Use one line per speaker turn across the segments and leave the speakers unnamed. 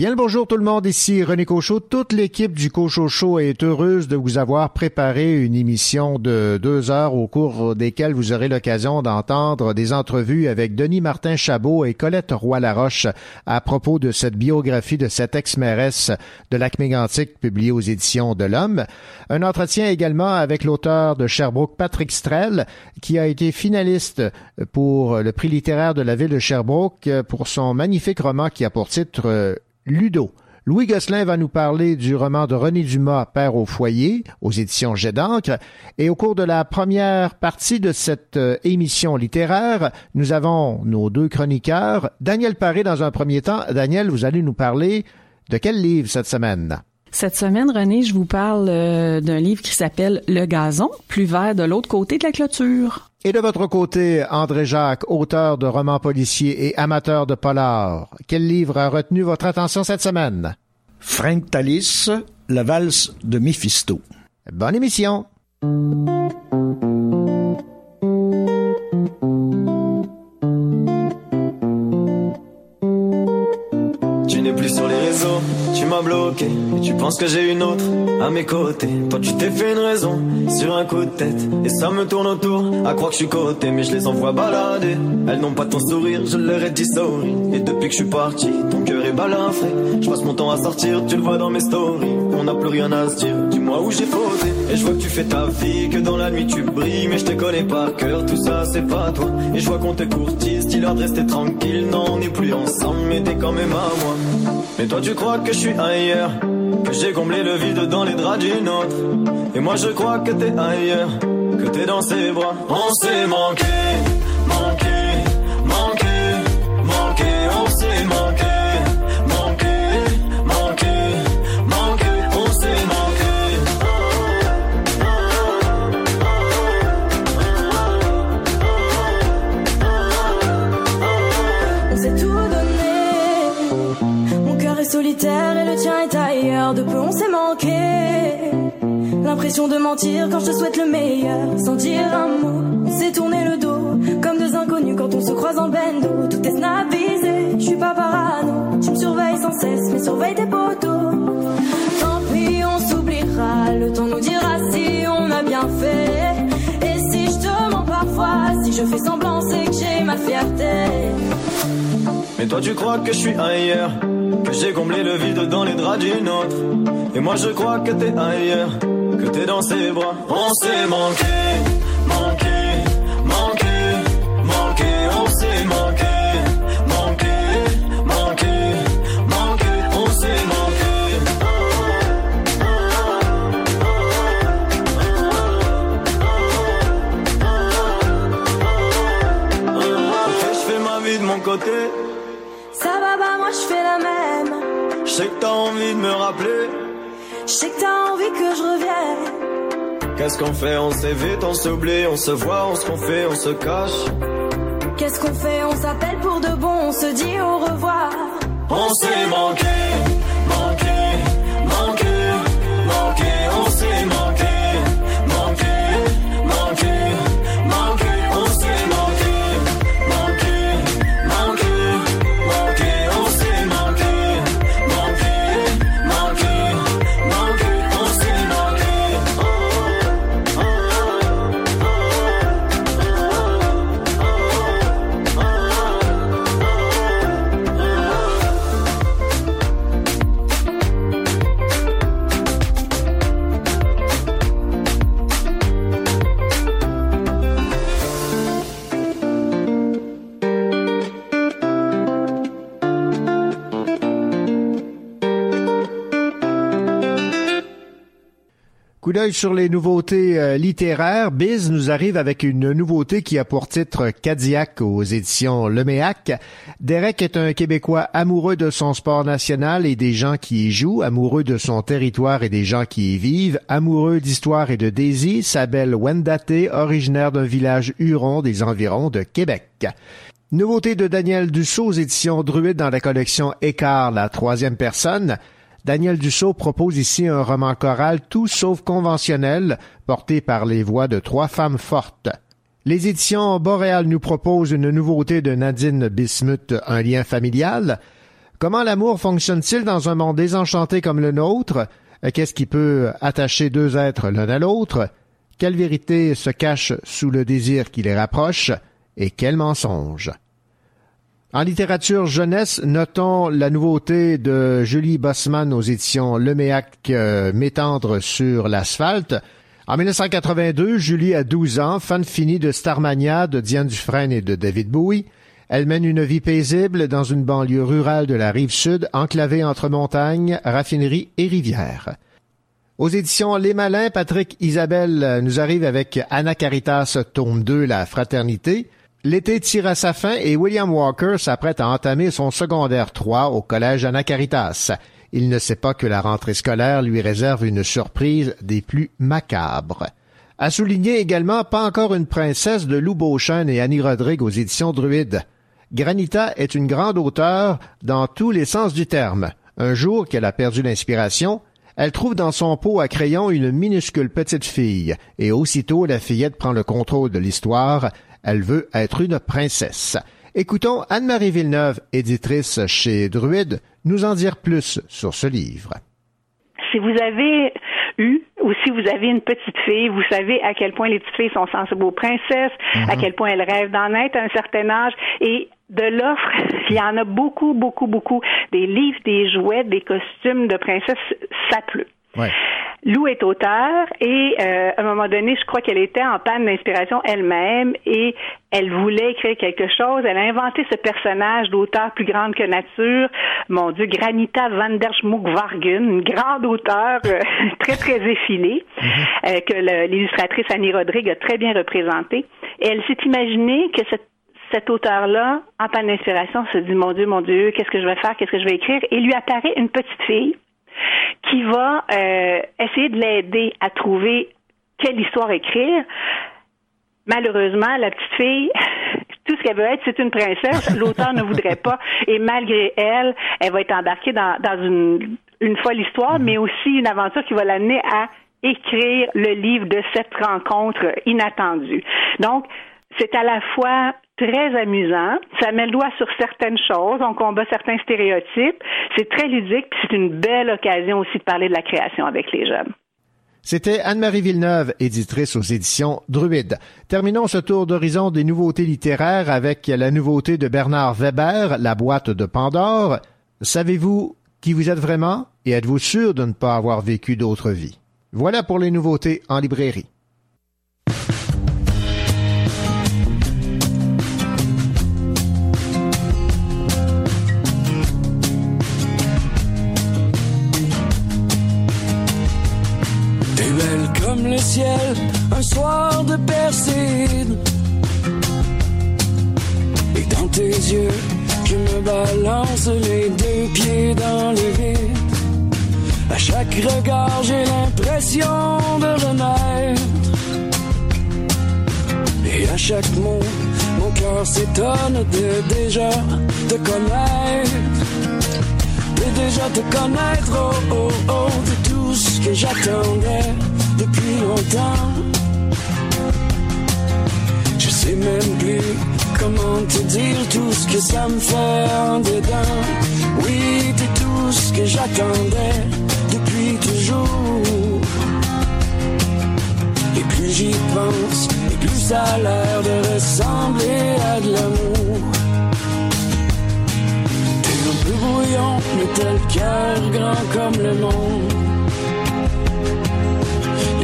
Bien le bonjour tout le monde, ici René Cochot. Toute l'équipe du Cochot Show est heureuse de vous avoir préparé une émission de deux heures au cours desquelles vous aurez l'occasion d'entendre des entrevues avec Denis Martin Chabot et Colette Roy-Laroche à propos de cette biographie de cette ex-mairesse de lac mégantic publiée aux éditions de l'Homme. Un entretien également avec l'auteur de Sherbrooke, Patrick Strel, qui a été finaliste pour le prix littéraire de la ville de Sherbrooke pour son magnifique roman qui a pour titre Ludo. Louis Gosselin va nous parler du roman de René Dumas, Père au foyer, aux éditions Jet d'encre. Et au cours de la première partie de cette euh, émission littéraire, nous avons nos deux chroniqueurs. Daniel Paré, dans un premier temps. Daniel, vous allez nous parler de quel livre cette semaine?
Cette semaine, René, je vous parle euh, d'un livre qui s'appelle Le gazon, plus vert de l'autre côté de la clôture.
Et de votre côté, André Jacques, auteur de romans policiers et amateur de polar, quel livre a retenu votre attention cette semaine?
Frank Talis, La valse de Mephisto.
Bonne émission!
Tu n'es plus sur les réseaux, tu m'as bloqué. Et tu penses que j'ai une autre à mes côtés. Toi tu t'es fait une raison sur un coup de tête. Et ça me tourne autour à croire que je suis côté Mais je les envoie balader. Elles n'ont pas ton sourire, je leur ai dit sorry. Et depuis que je suis parti, ton cœur est balafré. Je passe mon temps à sortir, tu le vois dans mes stories. On n'a plus rien à se dire, dis-moi où j'ai fauté Et je vois que tu fais ta vie, que dans la nuit tu brilles. Mais je te connais par cœur, tout ça c'est pas toi. Et je vois qu'on te courtise, dis-leur de rester tranquille. Non on plus ensemble, mais t'es quand même à moi mais toi tu crois que je suis ailleurs Que j'ai comblé le vide dans les draps d'une autre. Et moi je crois que t'es ailleurs Que t'es dans ses bras. On s'est manqué, manqué, manqué, manqué On s'est manqué,
et le tien est ailleurs. De peu on s'est manqué. L'impression de mentir quand je te souhaite le meilleur. Sans dire un mot, on s'est tourné le dos. Comme deux inconnus quand on se croise en bendo. Tout est snappisé, je suis pas parano. Tu me surveilles sans cesse, mais surveille tes poteaux. Tant pis, on s'oubliera. Le temps nous dira si on a bien fait. Et si je te mens parfois, si je fais semblant, c'est que j'ai ma fierté.
Mais toi tu crois que je suis ailleurs Que j'ai comblé le vide dans les draps d'une autre. Et moi je crois que t'es ailleurs Que t'es dans ses bras. On s'est manqué, manqué, manqué, manqué On s'est manqué, Qu'est-ce qu'on fait? On s'évite, on s'oublie, on se voit, on se confie, on se cache.
Qu'est-ce qu'on fait? On s'appelle pour de bon, on se dit au revoir.
On s'est manqué,
Coup d'œil sur les nouveautés euh, littéraires. Biz nous arrive avec une nouveauté qui a pour titre Cadillac aux éditions Leméac. Derek est un Québécois amoureux de son sport national et des gens qui y jouent, amoureux de son territoire et des gens qui y vivent, amoureux d'histoire et de Daisy, sa belle Wendate, originaire d'un village huron des environs de Québec. Nouveauté de Daniel Dussault aux éditions Druide dans la collection Écart, la troisième personne. Daniel Dussault propose ici un roman choral tout sauf conventionnel, porté par les voix de trois femmes fortes. Les éditions Boréal nous proposent une nouveauté de Nadine Bismuth, Un lien familial. Comment l'amour fonctionne-t-il dans un monde désenchanté comme le nôtre? Qu'est-ce qui peut attacher deux êtres l'un à l'autre? Quelle vérité se cache sous le désir qui les rapproche? Et quel mensonge? En littérature jeunesse, notons la nouveauté de Julie Bossman aux éditions Leméac euh, M'étendre sur l'asphalte. En 1982, Julie a 12 ans, fan finie de Starmania de Diane Dufresne et de David Bowie. Elle mène une vie paisible dans une banlieue rurale de la rive sud, enclavée entre montagnes, raffineries et rivières. Aux éditions Les Malins, Patrick Isabelle nous arrive avec Anna Caritas, tome 2, La Fraternité. L'été tire à sa fin et William Walker s'apprête à entamer son secondaire 3 au collège Anacaritas. Il ne sait pas que la rentrée scolaire lui réserve une surprise des plus macabres. À souligner également Pas encore une princesse de Lou Beauchesne et Annie Rodrigue aux éditions Druide. Granita est une grande auteure dans tous les sens du terme. Un jour qu'elle a perdu l'inspiration, elle trouve dans son pot à crayon une minuscule petite fille, et aussitôt la fillette prend le contrôle de l'histoire, elle veut être une princesse. Écoutons Anne-Marie Villeneuve, éditrice chez Druide, nous en dire plus sur ce livre.
Si vous avez eu ou si vous avez une petite fille, vous savez à quel point les petites filles sont sensibles aux princesses, à mhm. quel point elles rêvent d'en être à un certain âge et de l'offre, il y en a beaucoup, beaucoup, beaucoup. Des livres, des jouets, des costumes de princesses, ça pleut. Lou est auteur et euh, à un moment donné, je crois qu'elle était en panne d'inspiration elle-même et elle voulait écrire quelque chose. Elle a inventé ce personnage d'auteur plus grande que nature, mon Dieu, Granita van der Schmuck-Vargen, une grande auteure euh, très, très effilée, mhm. euh, que l'illustratrice Annie Rodrigue a très bien représentée. Et elle s'est imaginée que cette cet auteur-là, en panne d'inspiration, se dit, mon Dieu, mon Dieu, qu'est-ce que je vais faire, qu'est-ce que je vais écrire? Et lui apparaît une petite fille qui va euh, essayer de l'aider à trouver quelle histoire écrire. Malheureusement, la petite fille, tout ce qu'elle veut être, c'est une princesse. L'auteur ne voudrait pas. Et malgré elle, elle va être embarquée dans, une, une folle histoire, mhm. mais aussi une aventure qui va l'amener à écrire le livre de cette rencontre inattendue. Donc, c'est à la fois très amusant. Ça met le doigt sur certaines choses. On combat certains stéréotypes. C'est très ludique. C'est une belle occasion aussi de parler de la création avec les jeunes.
C'était Anne-Marie Villeneuve, éditrice aux éditions Druide. Terminons ce tour d'horizon des nouveautés littéraires avec la nouveauté de Bernard Weber, La boîte de Pandore. Savez-vous qui vous êtes vraiment et êtes-vous sûr de ne pas avoir vécu d'autres vies? Voilà pour les nouveautés en librairie.
Un soir de Perside. Et dans tes yeux, je me balance les deux pieds dans le vide. À chaque regard, j'ai l'impression de renaître. Et à chaque mot, mon cœur s'étonne de déjà te connaître. De déjà te connaître, oh oh oh, de tout ce que j'attendais depuis longtemps. Je sais même plus comment te dire tout ce que ça me fait en dedans. Oui, t'es tout ce que j'attendais depuis toujours. Et plus j'y pense, et plus ça a l'air de ressembler à de l'amour. T'es un peu brouillon, mais le cœur grand comme le monde.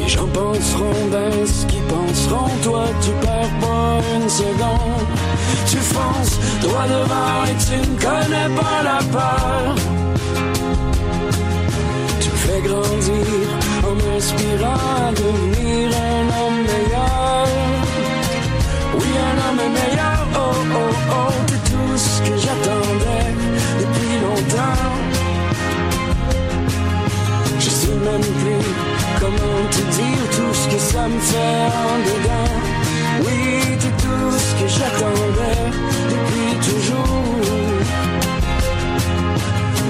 Les gens penseront bien ce qu'ils penseront, toi tu perds pas une seconde. Tu fonces droit devant et tu ne connais pas la peur. Tu me fais grandir en aspirant à devenir un homme meilleur. Oui, un homme meilleur, oh oh oh, c'est tout ce que j'attendais depuis longtemps. Je sais même plus comment te dire tout ce que ça me fait en dedans? Oui, c'est tout ce que j'attendais depuis toujours.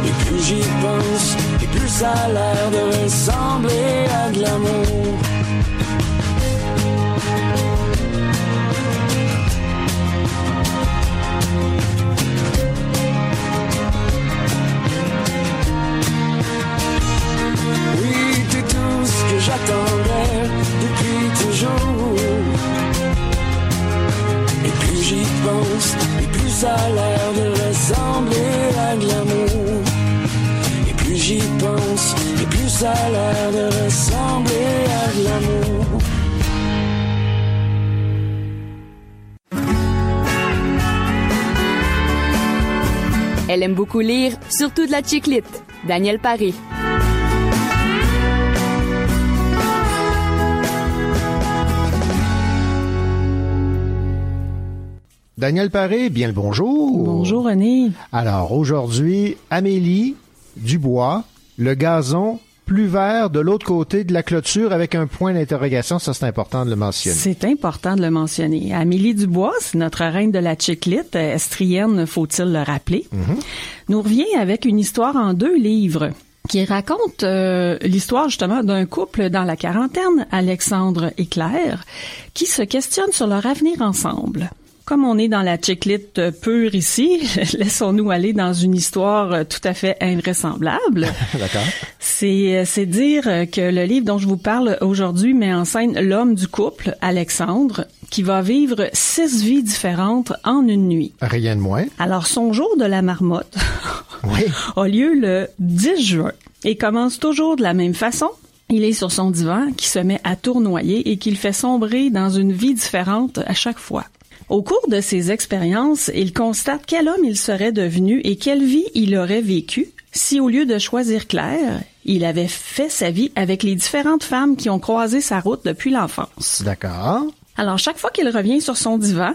Et plus j'y pense, et plus ça a l'air de ressembler à de l'amour.
Aime beaucoup lire, surtout de la chiclite. Daniel Paré.
Daniel Paré, bien le bonjour.
Bonjour René.
Alors aujourd'hui, Amélie Dubois, le gazon plus vert de l'autre côté de la clôture avec un point d'interrogation, ça c'est important de le mentionner.
C'est important de le mentionner. Amélie Dubois, c'est notre reine de la chiclite, euh, estrienne, faut-il le rappeler, nous revient avec une histoire en deux livres qui raconte euh, l'histoire justement d'un couple dans la quarantaine, Alexandre et Claire, qui se questionnent sur leur avenir ensemble. Comme on est dans la chiclite pure ici, laissons-nous aller dans une histoire euh, tout à fait invraisemblable.
D'accord.
C'est, c'est dire que le livre dont je vous parle aujourd'hui met en scène l'homme du couple, Alexandre, qui va vivre six vies différentes en une nuit.
Rien de moins.
Alors, son jour de la marmotte
Oui.
a lieu le 10 juin et commence toujours de la même façon. Il est sur son divan qui se met à tournoyer et qu'il fait sombrer dans une vie différente à chaque fois. Au cours de ses expériences, il constate quel homme il serait devenu et quelle vie il aurait vécu si au lieu de choisir Claire, il avait fait sa vie avec les différentes femmes qui ont croisé sa route depuis l'enfance.
D'accord.
Alors, chaque fois qu'il revient sur son divan,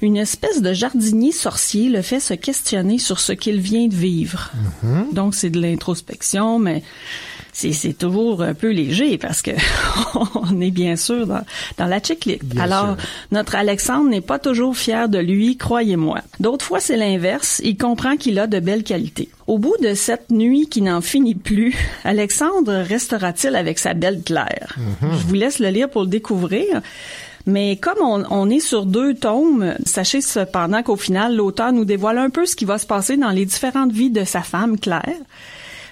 une espèce de jardinier sorcier le fait se questionner sur ce qu'il vient de vivre. Donc, c'est de l'introspection, mais c'est, toujours un peu léger parce que on est bien sûr dans, dans la chiclite. Alors,
sûr.
notre Alexandre n'est pas toujours fier de lui, croyez-moi. D'autres fois, c'est l'inverse. Il comprend qu'il a de belles qualités. Au bout de cette nuit qui n'en finit plus, Alexandre restera-t-il avec sa belle Claire? Je vous laisse le lire pour le découvrir. Mais comme on, on est sur deux tomes, sachez cependant qu'au final, l'auteur nous dévoile un peu ce qui va se passer dans les différentes vies de sa femme, Claire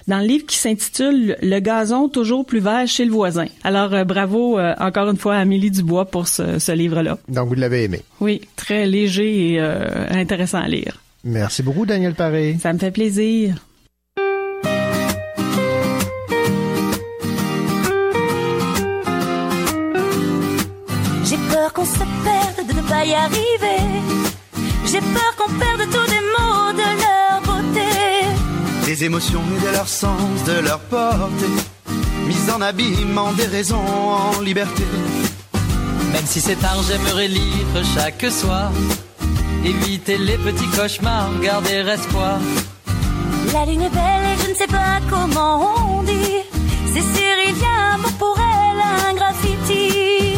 dans le livre qui s'intitule Le gazon toujours plus vert chez le voisin. Alors euh, bravo euh, encore une fois à Amélie Dubois pour ce, ce livre-là.
Donc vous l'avez aimé.
Oui, très léger et euh, intéressant à lire.
Merci beaucoup, Daniel Paré.
Ça me fait plaisir.
J'ai peur qu'on se perde de ne pas y arriver. J'ai peur qu'on perde tous les
Des émotions et de leur sens, de leur portée. Mise en abîme, des raisons en liberté.
Même si c'est tard, j'aimerais lire chaque soir. Éviter les petits cauchemars, garder espoir.
La lune est belle et je ne sais pas comment on dit. C'est sûr, il y a un mot pour elle, un graffiti.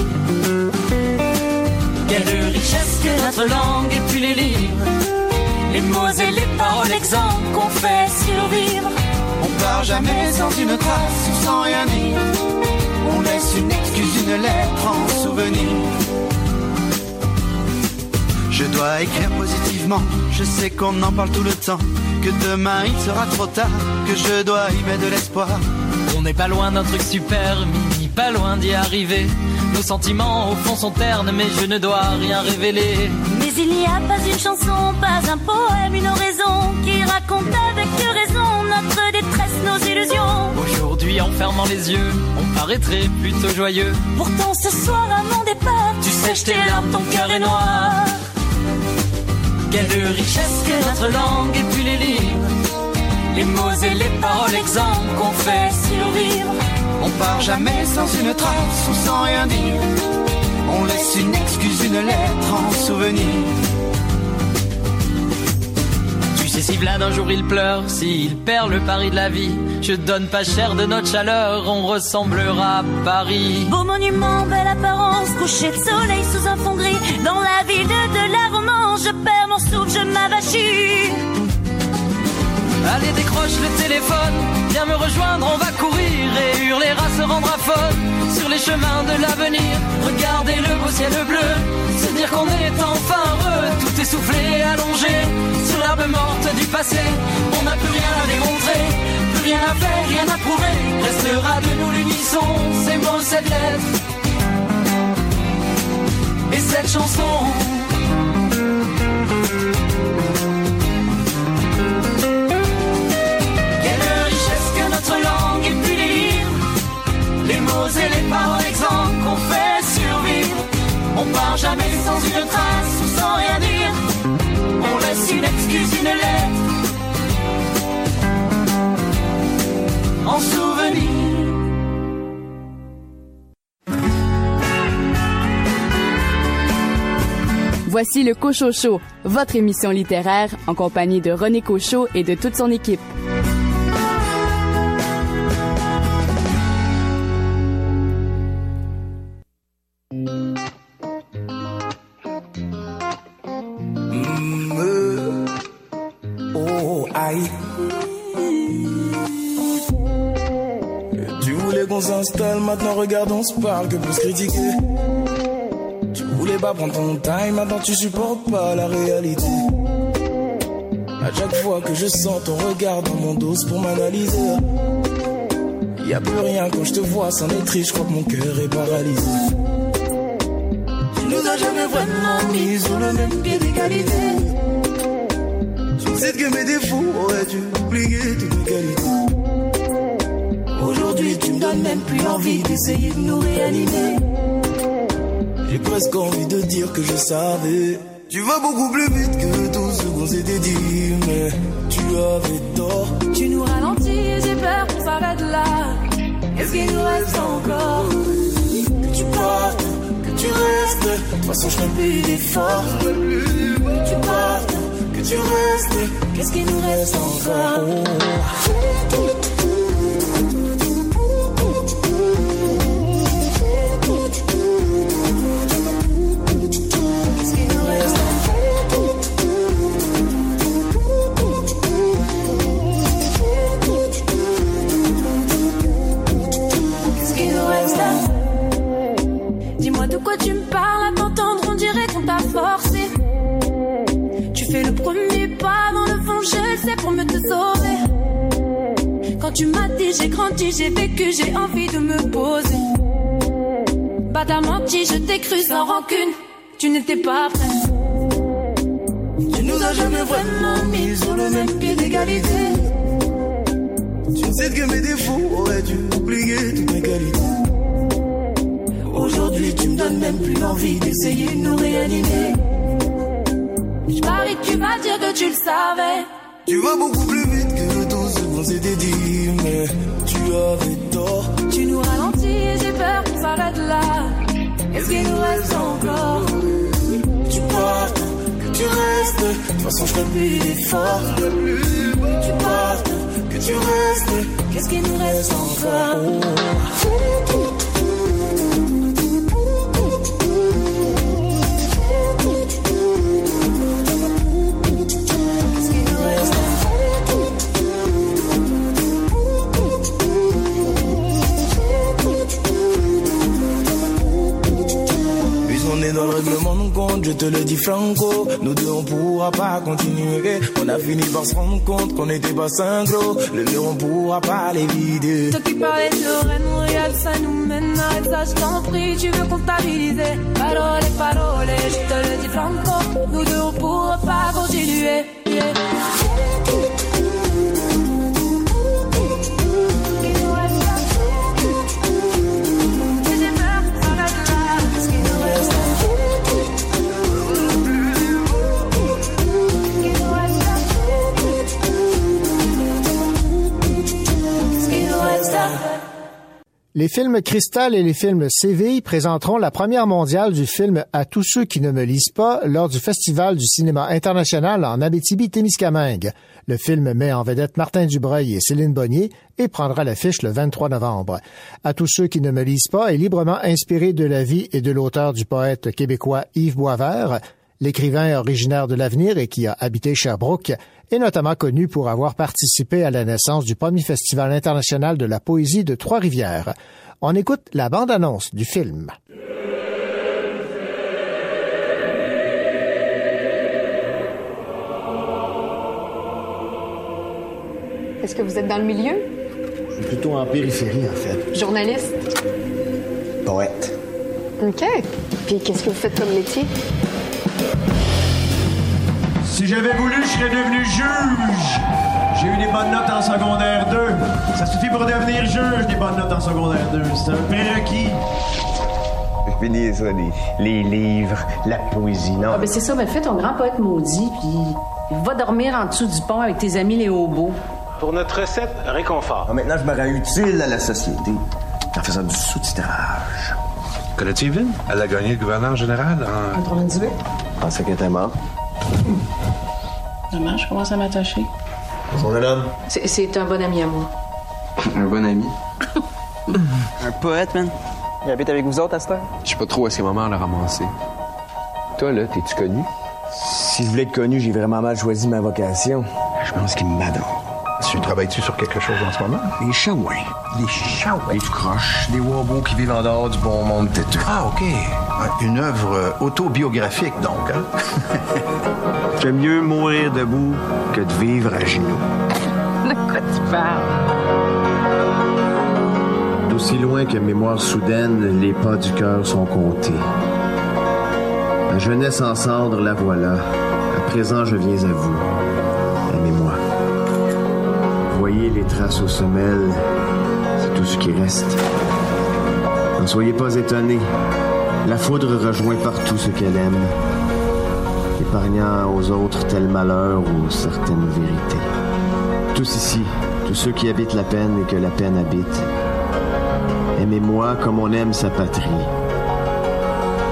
Quelle richesse que notre langue et puis les livres.
Les mots et les paroles exemples qu'on fait survivre.
On part jamais sans une trace ou sans rien dire. On laisse une excuse, une lettre en souvenir. Je dois écrire positivement, je sais qu'on en parle tout le temps. Que demain il sera trop tard, que je dois y mettre de l'espoir.
On n'est pas loin d'un truc super, mini, pas loin d'y arriver. Nos sentiments au fond sont ternes, mais je ne dois rien révéler.
Il n'y a pas une chanson, pas un poème, une oraison qui raconte avec raison notre détresse, nos illusions.
Aujourd'hui, en fermant les yeux, on paraîtrait plutôt joyeux.
Pourtant ce soir à mon départ,
Tu sèches tes larmes, ton cœur est noir. Quelle richesse que notre langue et puis les livres. Les mots et les paroles exemples qu'on fait survivre.
On part jamais sans une trace ou sans rien dire. On laisse une excuse, une lettre en souvenir.
Tu sais, si Vlad un jour il pleure, s'il perd le pari de la vie, je donne pas cher de notre chaleur, on ressemblera à Paris.
Beau monument, belle apparence, coucher de soleil sous un fond gris. Dans la ville de, de la romance, je perds mon souffle, je m'avachis.
Allez, décroche le téléphone, viens me rejoindre, on va courir et hurler à se rendre à faune sur les chemins de l'avenir. Regardez le beau ciel bleu, se dire qu'on est enfin heureux, tout essoufflé allongé sur l'herbe morte du passé. On n'a plus rien à démontrer, plus rien à faire, rien à prouver. Restera de nous l'unisson, ces mots, cette lettre et cette chanson. Et les paroles exemples qu'on fait survivre. On part jamais sans une trace ou sans rien dire. On laisse une excuse, une lettre. En souvenir.
Voici le Cochocho, votre émission littéraire en compagnie de René Cochot et de toute son équipe.
Regarde, on se parle que pour se critiquer. Tu voulais pas prendre ton time, maintenant tu supportes pas la réalité. À chaque fois que je sens ton regard dans mon dos pour m'analyser. Y a plus rien quand je te vois, c'en est triste, je crois que mon cœur est paralysé. Tu nous as jamais vraiment mis sur le même pied d'égalité. Tu sais que mes défauts auraient dû oublier toutes mes qualités. Aujourd'hui, tu me donnes même plus envie d'essayer de nous réanimer. J'ai presque envie de dire que je savais. Tu vas beaucoup plus vite que tout ce qu'on s'était dit, mais tu avais tort.
Tu nous ralentis j'ai peur qu'on s'arrête là. Qu'est-ce qu'il nous reste encore
Que tu partes, que tu restes? De toute façon, je fais plus d'efforts. Que tu partes, que tu restes.
Qu'est-ce qu'il nous reste encore? Quand tu m'as dit j'ai grandi, j'ai vécu, j'ai envie de me poser. T'as menti, je t'ai cru sans rancune, tu n'étais pas prêt.
Tu nous as jamais vraiment mis sur le même pied d'égalité. Tu sais que mes défauts auraient dû oublier toutes mes qualités. Aujourd'hui, tu me donnes même plus envie d'essayer de nous réanimer.
Je parie que tu vas dire que tu le savais.
Tu vas beaucoup plus vite s'était dit, mais tu avais tort.
Tu nous ralentis et j'ai peur qu'on s'arrête là. Qu'est-ce qu'il nous reste encore?
Tu partes, que tu restes. De toute façon, je fais plus d'efforts. Tu partes, que tu restes.
Qu'est-ce qu'il nous reste encore?
Je te le dis franco. Nous deux, on pourra pas continuer. On a fini par se rendre compte qu'on n'était pas synchro. Le mur, on pourra pas les vider.
Toi qui parlais de Lorraine, regarde ça nous mène Arrête ça, je t'en prie, tu veux comptabiliser Parole, parole, je te le dis franco Nous deux on pourra pas continuer
Les films Cristal et les films Séville présenteront la première mondiale du film À tous ceux qui ne me lisent pas lors du Festival du cinéma international en Abitibi-Témiscamingue. Le film met en vedette Martin Dubreuil et Céline Bonnier et prendra l'affiche le 23 novembre. À tous ceux qui ne me lisent pas est librement inspiré de la vie et de l'auteur du poète québécois Yves Boisvert. L'écrivain originaire de l'avenir et qui a habité Sherbrooke est notamment connu pour avoir participé à la naissance du premier festival international de la poésie de Trois-Rivières. On écoute la bande-annonce du film.
Est-ce que vous êtes dans le milieu?
Je suis plutôt en périphérie, en fait.
Journaliste?
Poète.
OK. Puis qu'est-ce que vous faites comme métier?
Si j'avais voulu, je serais devenu juge. J'ai eu des bonnes notes en secondaire 2. Ça suffit pour devenir juge, des bonnes notes en secondaire 2. C'est un prérequis.
Je finis ça, les, les livres, la poésie, non?
Ah, ben c'est ça, ben fais ton grand poète maudit, puis va dormir en dessous du pont avec tes amis les hobos.
Pour notre recette, réconfort.
Ah, maintenant, je me rends utile à la société en faisant du sous-titrage.
Connais-tu Yvonne? Elle a gagné le gouverneur général en...
En 98.
Je pensais qu'elle était morte.
Dommage, je commence à m'attacher.
Son homme.
C'est- C'est un bon ami à moi.
Un bon ami.
Un poète, man. Il habite avec vous autres à cette heure?
Je sais pas trop à ce moment l'a ramassé. Toi, là, t'es-tu connu?
Si je voulais être connu, j'ai vraiment mal choisi ma vocation. Je pense qu'il m'adore.
Tu travailles-tu sur quelque chose en ce moment?
Les chaouins.
Les chaouins.
Des croches, des wobos qui vivent en dehors du bon monde têteux.
Ah, OK. Une œuvre autobiographique, donc. Hein?
J'aime mieux mourir debout que de vivre à genoux.
De quoi tu parles?
D'aussi loin que mémoire soudaine, les pas du cœur sont comptés. Ma jeunesse en cendre, la voilà. À présent, je viens à vous. Aimez-moi. Voyez les traces aux semelles, c'est tout ce qui reste. N'en soyez pas étonnés. La foudre rejoint partout ce qu'elle aime, épargnant aux autres tel malheur ou certaines vérités. Tous ici, tous ceux qui habitent la peine et que la peine habite, aimez-moi comme on aime sa patrie.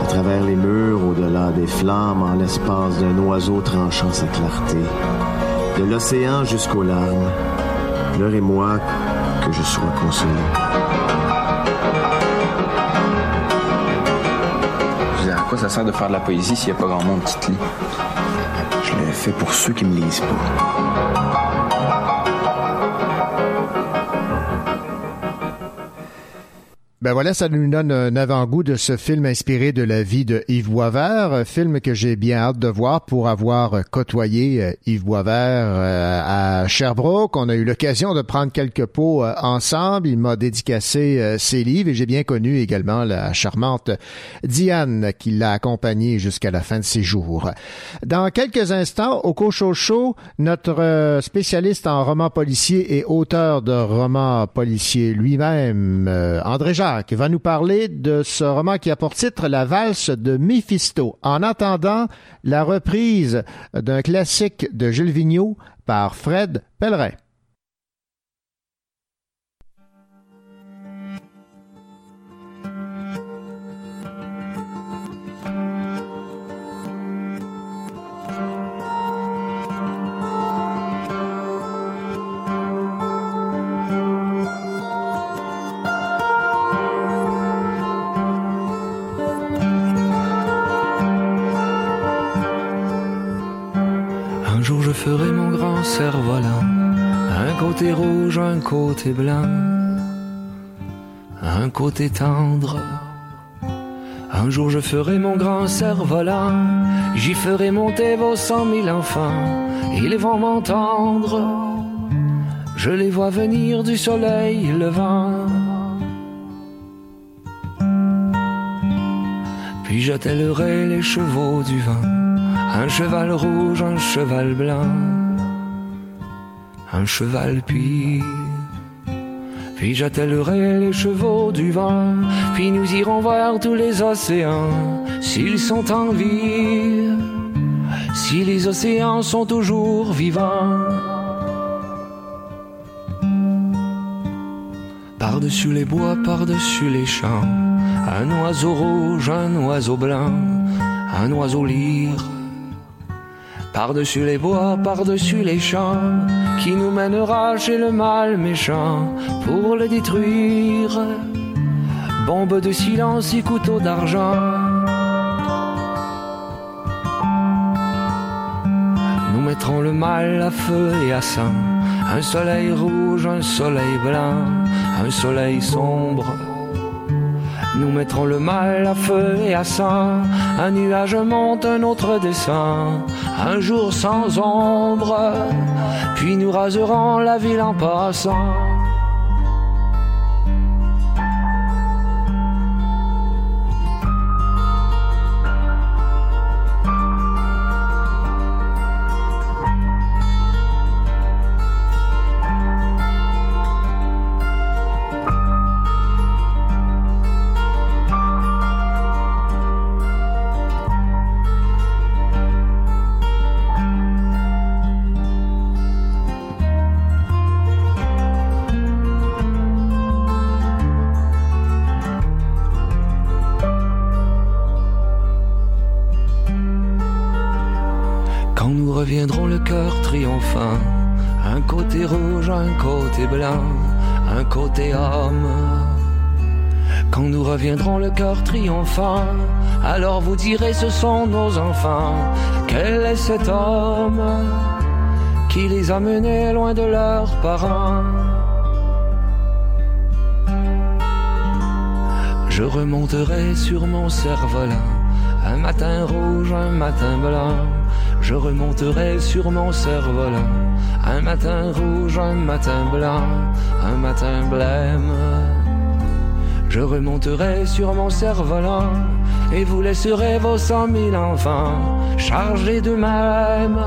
À travers les murs, au-delà des flammes, en l'espace d'un oiseau tranchant sa clarté, de l'océan jusqu'aux larmes, pleurez-moi que je sois consolé.
Ça sert de faire de la poésie s'il n'y a pas grand monde qui te lit?
Je le fais pour ceux qui me lisent pas.
Ben voilà, ça nous donne un avant-goût de ce film inspiré de la vie de Yves Boisvert, un film que j'ai bien hâte de voir pour avoir côtoyé euh, Yves Boisvert euh, à Sherbrooke. On a eu l'occasion de prendre quelques pots euh, ensemble. Il m'a dédicacé euh, ses livres et j'ai bien connu également la charmante Diane qui l'a accompagné jusqu'à la fin de ses jours. Dans quelques instants, au Cochocho, notre euh, spécialiste en romans policiers et auteur de romans policiers lui-même, euh, André Jacques, va nous parler de ce roman qui a pour titre La valse de Méphisto. En attendant la reprise d'un classique de Gilles Vigneault par Fred Pellerin.
Un côté rouge, un côté blanc, un côté tendre. Un jour je ferai mon grand cerf-volant, j'y ferai monter vos cent mille enfants, ils vont m'entendre. Je les vois venir du soleil levant. Puis j'attellerai les chevaux du vent. Un cheval rouge, un cheval blanc, un cheval puis. Puis j'attellerai les chevaux du vent, puis nous irons voir tous les océans, s'ils sont en vie, si les océans sont toujours vivants. Par-dessus les bois, par-dessus les champs, un oiseau rouge, un oiseau blanc, un oiseau lyre. Par-dessus les bois, par-dessus les champs, qui nous mènera chez le mal méchant pour le détruire. Bombe de silence et couteau d'argent. Nous mettrons le mal à feu et à sang. Un soleil rouge, un soleil blanc, un soleil sombre. Nous mettrons le mal à feu et à sang. Un nuage monte, un autre descend. Un jour sans ombre. Puis nous raserons la ville en passant. Alors vous direz ce sont nos enfants. Quel est cet homme qui les a menés loin de leurs parents? Je remonterai sur mon cerf-volant, un matin rouge, un matin blanc. Je remonterai sur mon cerf-volant, un matin rouge, un matin blanc, un matin blême. Je remonterai sur mon cerf-volant et vous laisserez vos cent mille enfants chargés d'eux-mêmes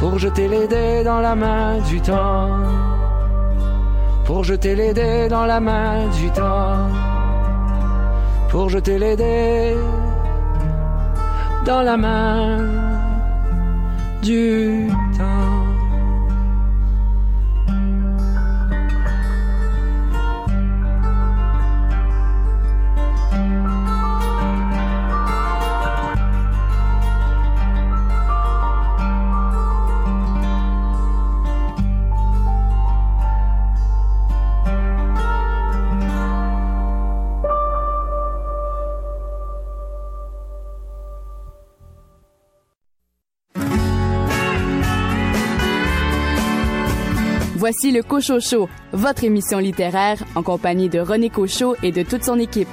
pour jeter les dés dans la main du temps. Pour jeter les dés dans la main du temps. Pour jeter les dés dans la main du temps.
Voici le Cochot Show, votre émission littéraire en compagnie de René Cochot et de toute son équipe.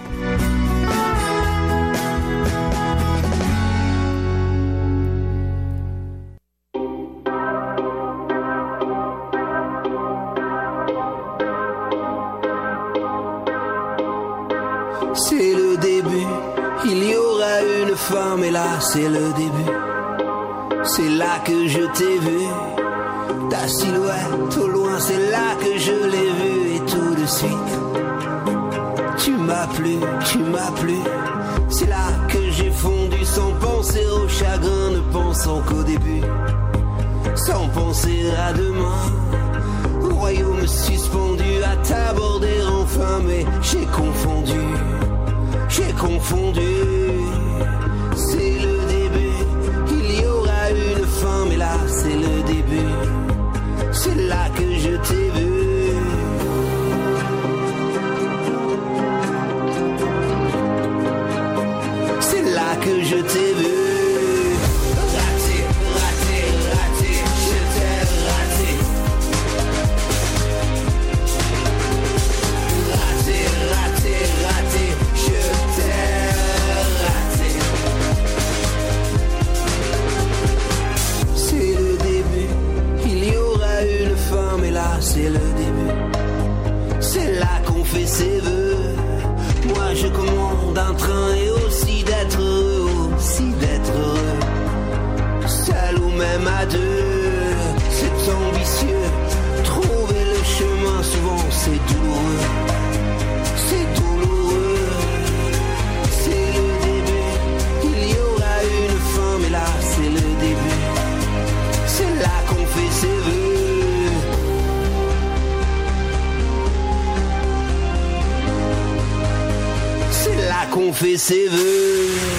C'est le début, il y aura une fin, mais là c'est le début. C'est là que je t'ai vu, ta silhouette au loin, c'est là que je l'ai vu et tout de suite. Tu m'as plu, tu m'as plu, c'est là que j'ai fondu sans penser au chagrin, ne pensant qu'au début, sans penser à demain. Royaume suspendu à t'aborder enfin, mais j'ai confondu j'ai confondu. Fait ses vœux.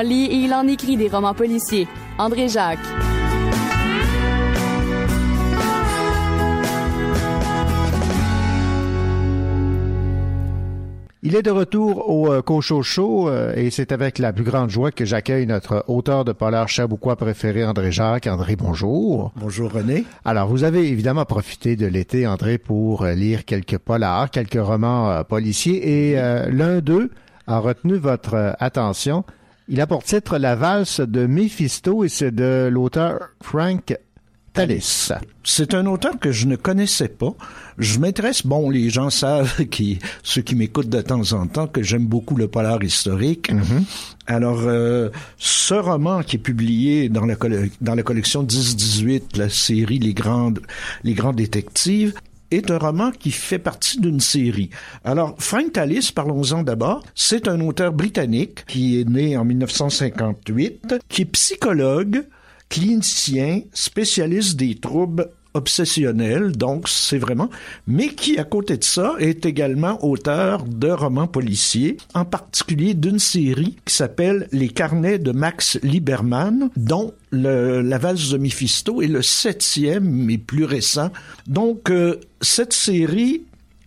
En lit et il en écrit des romans policiers. André Jacques.
Il est de retour au euh, Cocho Show euh, et c'est avec la plus grande joie que j'accueille notre auteur de polar chabouquois préféré, André Jacques. André, bonjour.
Bonjour René.
Alors, vous avez évidemment profité de l'été, André, pour euh, lire quelques polars, quelques romans euh, policiers et euh, l'un d'eux a retenu votre euh, attention. Il a pour titre La valse de Mephisto et c'est de l'auteur Frank Tallis.
C'est un auteur que je ne connaissais pas. Je m'intéresse, bon, les gens savent, qui, ceux qui m'écoutent de temps en temps, que j'aime beaucoup le polar historique. Alors, euh, ce roman qui est publié dans la, dans la collection 10-18, la série Les Grandes, Les Grands Détectives, est un roman qui fait partie d'une série. Alors, Frank Tallis, parlons-en d'abord, c'est un auteur britannique qui est né en 1958, qui est psychologue, clinicien, spécialiste des troubles obsessionnels, donc c'est vraiment, mais qui, à côté de ça, est également auteur de romans policiers, en particulier d'une série qui s'appelle Les carnets de Max Lieberman, dont La valse de Mephisto est le septième, mais plus récent. Donc, euh, cette série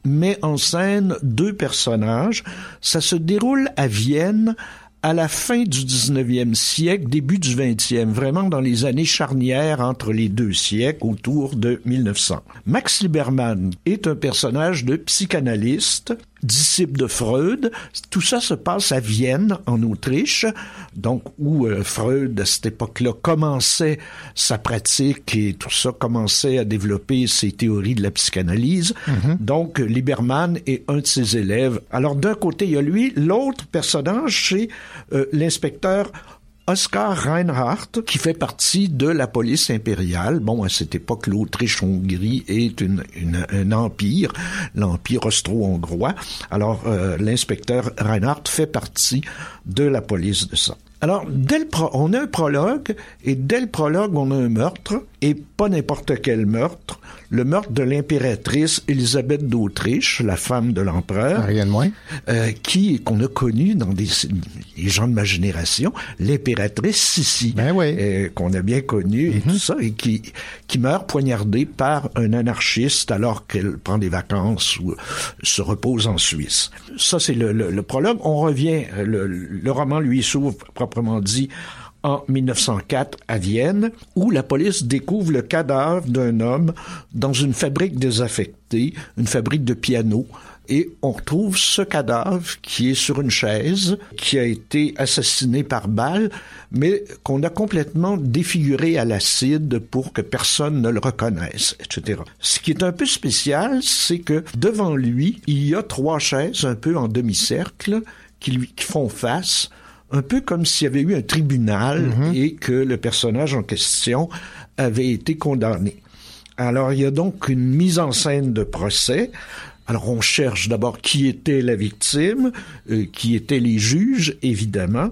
met en scène deux personnages. Ça se déroule à Vienne à la fin du 19e siècle, début du 20e, vraiment dans les années charnières entre les deux siècles, autour de 1900. Max Lieberman est un personnage de psychanalyste, disciple de Freud. Tout ça se passe à Vienne, en Autriche, donc où euh, Freud, à cette époque-là, commençait sa pratique et tout ça commençait à développer ses théories de la psychanalyse. Donc, Lieberman est un de ses élèves. Alors, d'un côté, il y a lui. L'autre personnage, c'est euh, l'inspecteur Oscar Reinhardt, qui fait partie de la police impériale. Bon, à cette époque, l'Autriche-Hongrie est une, une- un empire, l'empire austro-hongrois. Alors, euh, l'inspecteur Reinhardt fait partie de la police de ça. Alors, dès le pro- on a un prologue, et dès le prologue, on a un meurtre, et pas n'importe quel meurtre, le meurtre de l'impératrice Élisabeth d'Autriche, la femme de l'empereur.
Rien de moins.
Euh, qui, qu'on a connu dans des, les gens de ma génération, l'impératrice Sissi, euh, qu'on a bien connue et tout ça, et qui, qui meurt poignardée par un anarchiste alors qu'elle prend des vacances ou se repose en Suisse. Ça, c'est le, le- le prologue. On revient, euh, le, le roman, lui, s'ouvre proprement dit en 1904 à Vienne, où la police découvre le cadavre d'un homme dans une fabrique désaffectée, une fabrique de pianos et on retrouve ce cadavre qui est sur une chaise, qui a été assassiné par balle, mais qu'on a complètement défiguré à l'acide pour que personne ne le reconnaisse, etc. Ce qui est un peu spécial, c'est que devant lui, il y a trois chaises un peu en demi-cercle qui lui qui font face, un peu comme s'il y avait eu un tribunal et que le personnage en question avait été condamné. Alors il y a donc une mise en scène de procès. Alors on cherche d'abord qui était la victime, euh, qui étaient les juges, évidemment,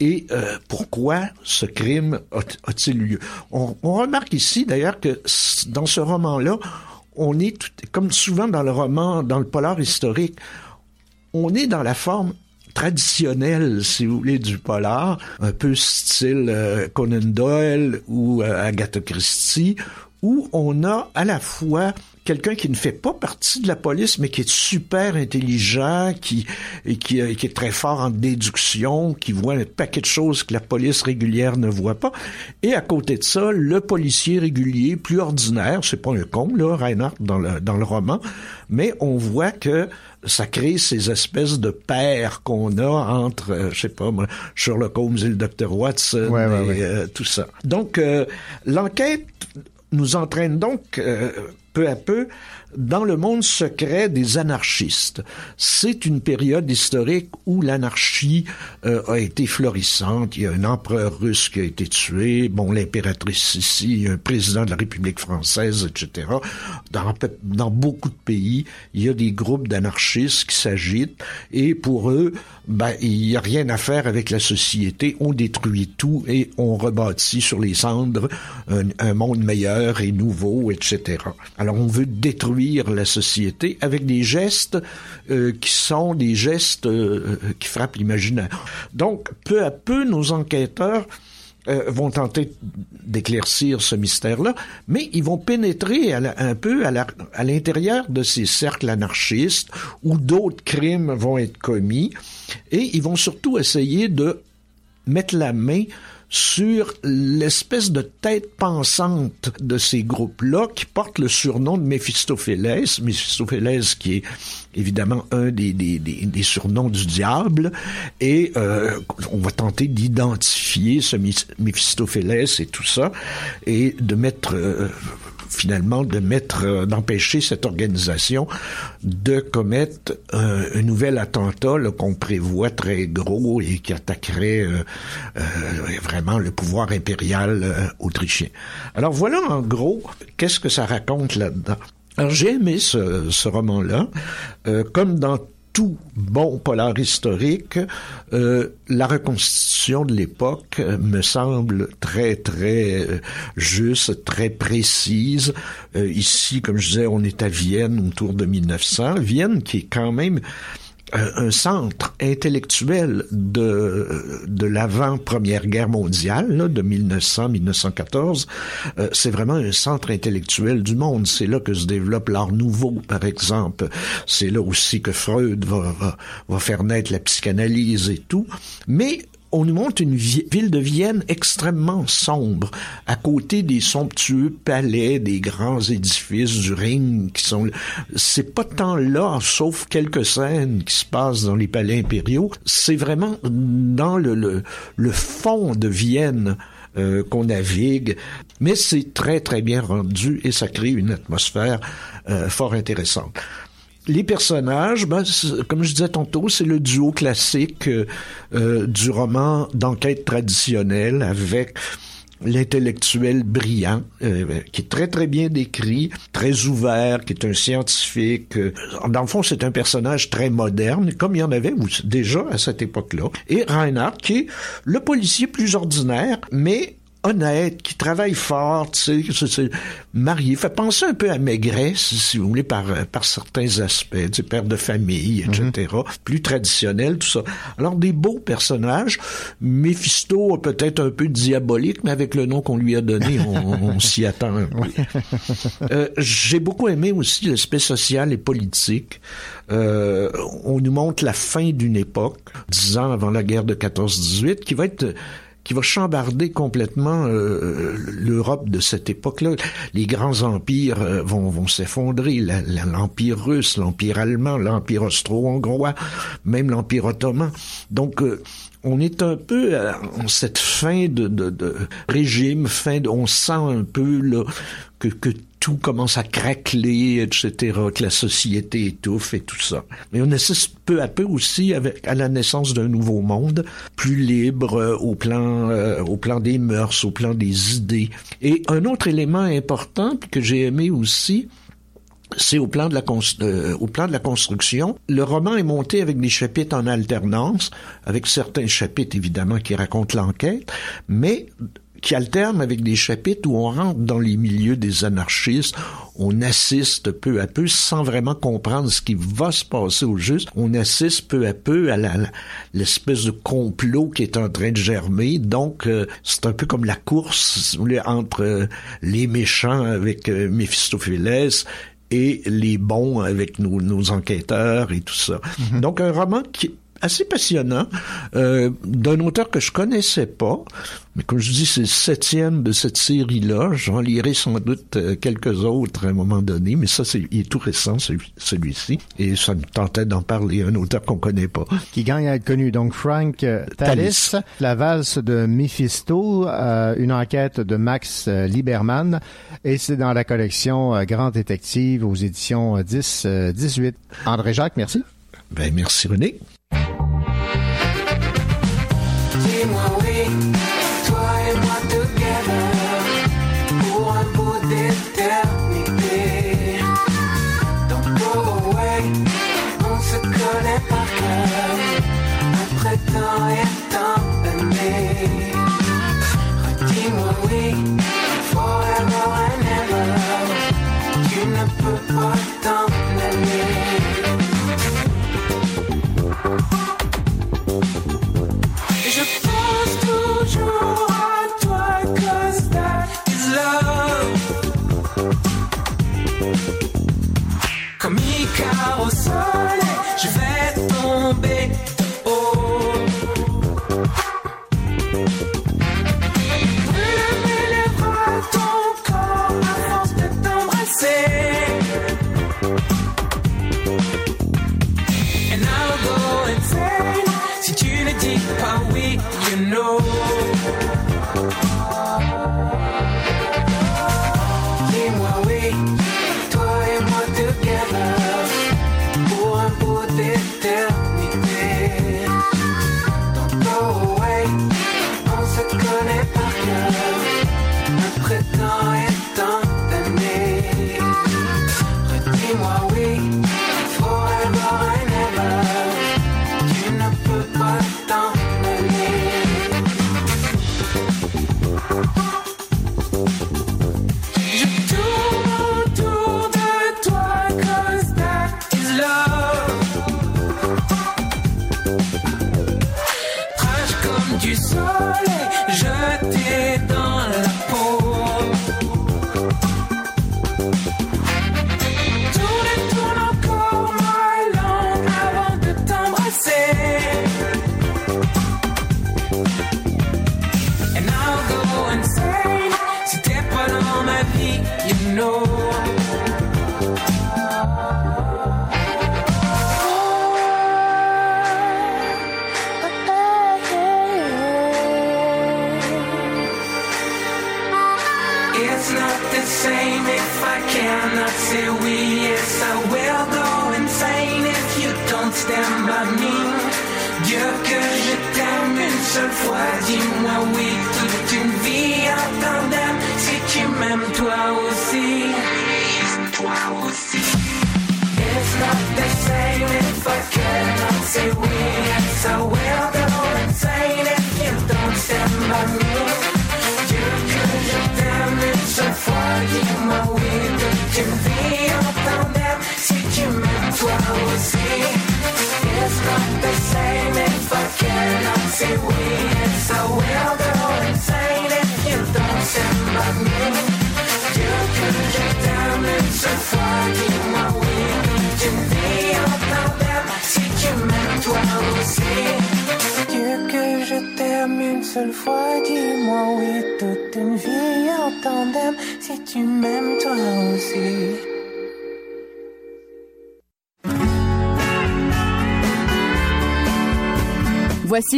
et euh, pourquoi ce crime a-t-il eu lieu? On, on remarque ici d'ailleurs que dans ce roman-là, on est tout- comme souvent dans le roman, dans le polar historique, on est dans la forme traditionnelle, si vous voulez, du polar, un peu style euh, Conan Doyle ou euh, Agatha Christie, où on a à la fois quelqu'un qui ne fait pas partie de la police, mais qui est super intelligent, qui, et qui, euh, qui est très fort en déduction, qui voit un paquet de choses que la police régulière ne voit pas. Et à côté de ça, le policier régulier, plus ordinaire, c'est pas un con, là, Reinhardt, dans le, dans le roman, mais on voit que ça crée ces espèces de paires qu'on a entre, euh, je sais pas, moi, Sherlock Holmes et le Dr. Watson
Ouais, ouais,
et
ouais.
euh, tout ça. Donc, euh, l'enquête nous entraîne donc euh, peu à peu dans le monde secret des anarchistes. C'est une période historique où l'anarchie euh, a été florissante. Il y a un empereur russe qui a été tué, bon, l'impératrice ici, un président de la République française, etc. Dans, dans beaucoup de pays, il y a des groupes d'anarchistes qui s'agitent et pour eux, ben, il n'y a rien à faire avec la société. On détruit tout et on rebâtit sur les cendres un, un monde meilleur et nouveau, etc. Alors on veut détruire la société avec des gestes euh, qui sont des gestes euh, qui frappent l'imaginaire. Donc peu à peu, nos enquêteurs euh, vont tenter d'éclaircir ce mystère-là, mais ils vont pénétrer un peu à l'intérieur de ces cercles anarchistes où d'autres crimes vont être commis, et ils vont surtout essayer de mettre la main sur l'espèce de tête pensante de ces groupes-là qui portent le surnom de Méphistophélès, Méphistophélès qui est évidemment un des, des, des, des surnoms du diable, et euh, on va tenter d'identifier ce Mé- Méphistophélès et tout ça, et de mettre... euh, finalement de mettre, euh, d'empêcher cette organisation de commettre un, un nouvel attentat qu'on prévoit très gros et qui attaquerait euh, euh, vraiment le pouvoir impérial euh, autrichien. Alors voilà en gros qu'est-ce que ça raconte là-dedans? Alors j'ai aimé ce, ce roman-là, Euh, comme dans tout bon polar historique, euh, la reconstitution de l'époque euh, me semble très très euh, juste, très précise. Euh, ici, comme je disais, on est à Vienne autour de 1900. Vienne qui est quand même un centre intellectuel de, de l'avant Première Guerre mondiale, là, de 1900-1914. Euh, c'est vraiment un centre intellectuel du monde. C'est là que se développe l'art nouveau, par exemple. C'est là aussi que Freud va, va, va faire naître la psychanalyse et tout. Mais on nous montre une vi- ville de Vienne extrêmement sombre, à côté des somptueux palais, des grands édifices du Ring qui sont... C'est pas tant là, sauf quelques scènes qui se passent dans les palais impériaux. C'est vraiment dans le, le, le fond de Vienne euh, qu'on navigue, mais c'est très très bien rendu et ça crée une atmosphère euh, fort intéressante. Les personnages, ben, comme je disais tantôt, c'est le duo classique euh, euh, du roman d'enquête traditionnel avec l'intellectuel brillant, euh, qui est très très bien décrit, très ouvert, qui est un scientifique. dans le fond, c'est un personnage très moderne, comme il y en avait déjà à cette époque-là. Et Reinhardt, qui est le policier plus ordinaire, mais honnête, qui travaille fort, tu sais, marié, fait penser un peu à Maigret, si, vous voulez, par, par certains aspects, tu sais, père de famille, etc., plus traditionnel, tout ça. Alors, des beaux personnages. Méphisto, peut-être un peu diabolique, mais avec le nom qu'on lui a donné, on, on s'y attend un peu. Euh, J'ai beaucoup aimé aussi l'aspect social et politique. Euh, on nous montre la fin d'une époque, dix ans avant la guerre de 14-18, qui va être qui va chambarder complètement euh, l'Europe de cette époque-là. Les grands empires euh, vont, vont s'effondrer, l'empire russe, l'empire allemand, l'empire austro-hongrois, même l'empire ottoman. Donc euh, on est un peu en cette fin de, de, de régime, fin de, on sent un peu là, que, que tout commence à craqueler, etc., que la société étouffe et tout ça. Mais on assiste peu à peu aussi avec, à la naissance d'un nouveau monde, plus libre euh, au plan, euh, au plan des mœurs, au plan des idées. Et un autre élément important que j'ai aimé aussi, c'est au plan de la euh, au plan de la construction. Le roman est monté avec des chapitres en alternance, avec certains chapitres évidemment qui racontent l'enquête, mais qui alterne avec des chapitres où on rentre dans les milieux des anarchistes, on assiste peu à peu, sans vraiment comprendre ce qui va se passer au juste, on assiste peu à peu à l'espèce de complot qui est en train de germer. Donc, euh, c'est un peu comme la course entre euh, les méchants avec euh, Mephistopheles et les bons avec nos, nos enquêteurs et tout ça. Mm-hmm. Donc, un roman qui assez passionnant euh, d'un auteur que je connaissais pas, mais comme je dis, c'est le septième de cette série-là. J'en lirai sans doute euh, quelques autres à un moment donné, mais ça, c'est, il est tout récent, celui-ci, et ça me tentait d'en parler, un auteur qu'on connaît pas.
Qui gagne à être connu. Donc, Frank Tallis, La valse de Mephisto, euh, une enquête de Max Lieberman, et c'est dans la collection Grand Détective aux éditions 10-18. André Jacques, merci.
Ben, merci René.
Au soleil, je vais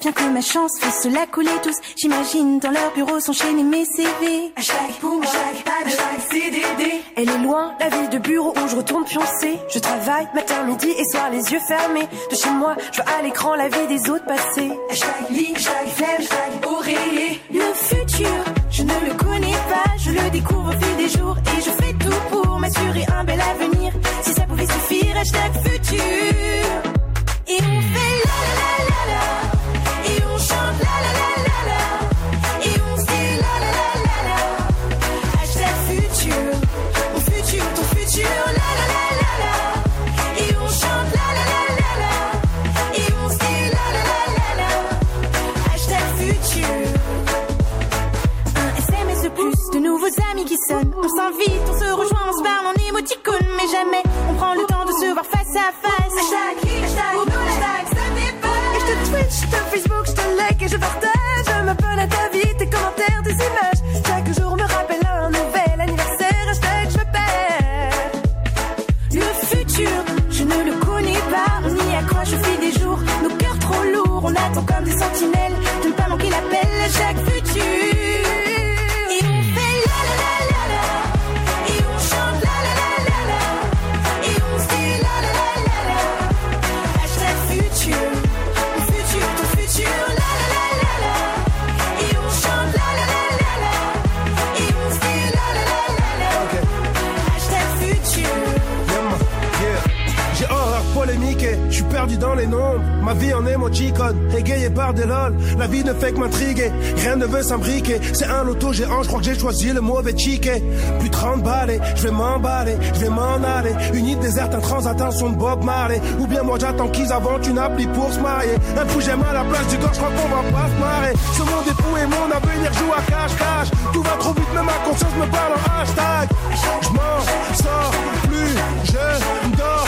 Bien que ma chance fait se la coller tous. J'imagine dans leur bureau s'enchaîner mes CV. Hashtag pour moi, hashtag CDD. Elle est loin, la ville de bureau où je retourne pioncer. Je travaille matin, midi et soir les yeux fermés. De chez moi, je vois à l'écran la vie des autres passer. Hashtag lit, hashtag flemme, hashtag oreiller. Le futur, je ne le connais pas. Je le découvre au fil des jours et je fais tout pour m'assurer un bel avenir. Si ça pouvait suffire, hashtag futur. Voir face. Hashtag, hashtag, hashtag, ça dépasse Et je te Twitch, je te Facebook, je te like et je partage. Je m'abonne à ta vie, tes commentaires, tes images
Ma vie en émoticône, égayé par des lol. La vie ne fait que m'intriguer, rien ne veut s'imbriquer. C'est un loto géant, je crois que j'ai choisi le mauvais ticket. Plus 30 balais, je vais m'emballer, je vais m'en aller. Une île déserte, un transat, son Bob Marley. Ou bien moi j'attends qu'ils inventent une appli pour se marier. Un coup j'aime à la place du corps, je crois qu'on va pas se marrer. Ce monde est fou et mon avenir joue à cache-cache. Tout va trop vite, mais ma conscience me parle en hashtag. Je m'en sors plus, je dors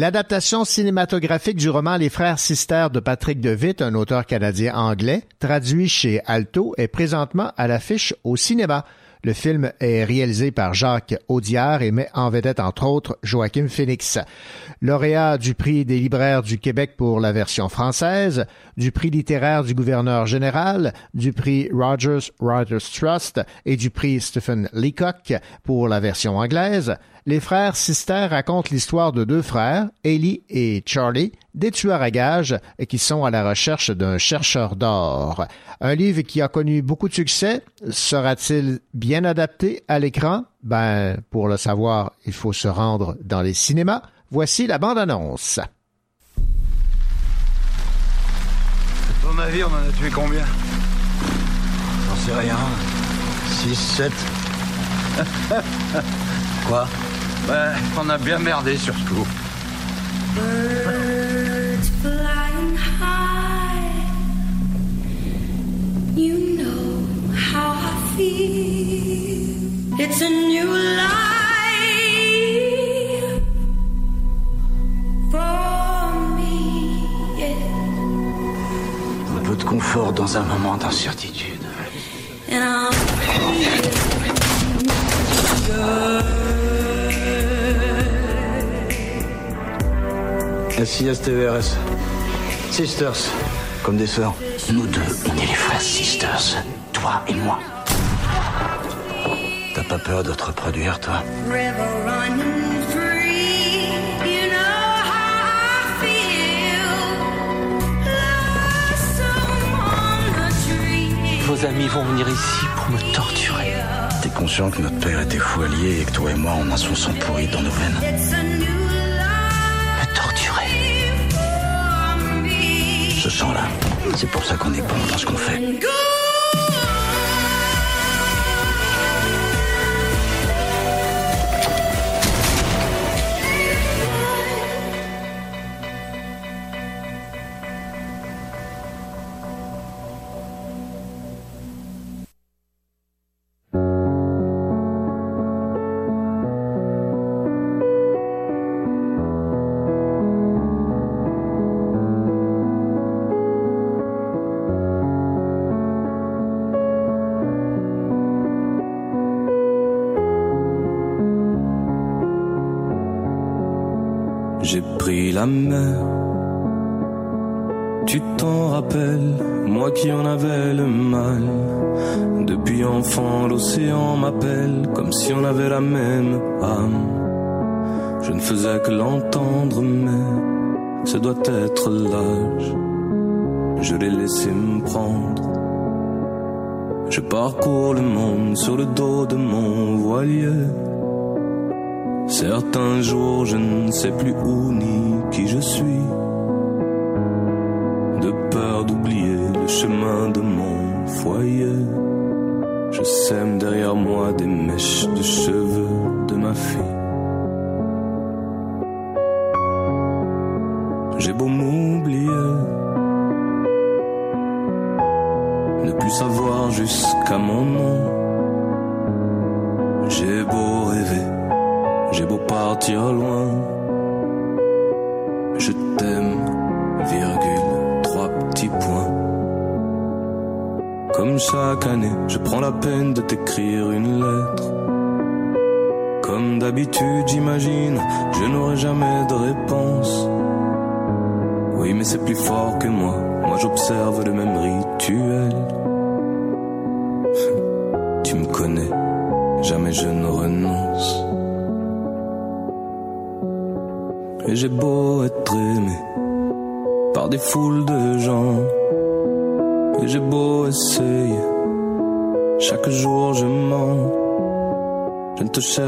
L'adaptation cinématographique du roman Les Frères Sisters de Patrick DeWitt, un auteur canadien-anglais, traduit chez Alto, est présentement à l'affiche au cinéma. Le film est réalisé par Jacques Audiard et met en vedette entre autres Joachim Phoenix. Lauréat du prix des libraires du Québec pour la version française, du prix littéraire du gouverneur général, du prix Rogers Writers Trust et du prix Stephen Leacock pour la version anglaise, les frères Sister racontent l'histoire de deux frères, Ellie et Charlie, des tueurs à gages qui sont à la recherche d'un chercheur d'or. Un livre qui a connu beaucoup de succès. Sera-t-il bien adapté à l'écran? Ben, pour le savoir, il faut se rendre dans les cinémas. Voici la bande-annonce.
Ton avis, on en a tué combien? J'en sais rien. 6, 7. Quoi? Ouais, on a bien merdé surtout.
Birds flying high. You know how I feel. It's a new life for me. Yeah.
Un peu de confort dans un moment d'incertitude. SIS TVRS. Sisters. comme des sœurs.
Nous deux, on est les frères sisters. Toi et moi.
T'as pas peur de te reproduire, toi?
Vos amis vont venir ici pour me torturer.
T'es conscient que notre père était fou allié et que toi et moi, on a son sang pourri dans nos veines c'est pour ça qu'on est bon dans ce qu'on fait.
Je parcours le monde sur le dos de mon voilier. Certains jours, je ne sais plus où ni qui je suis.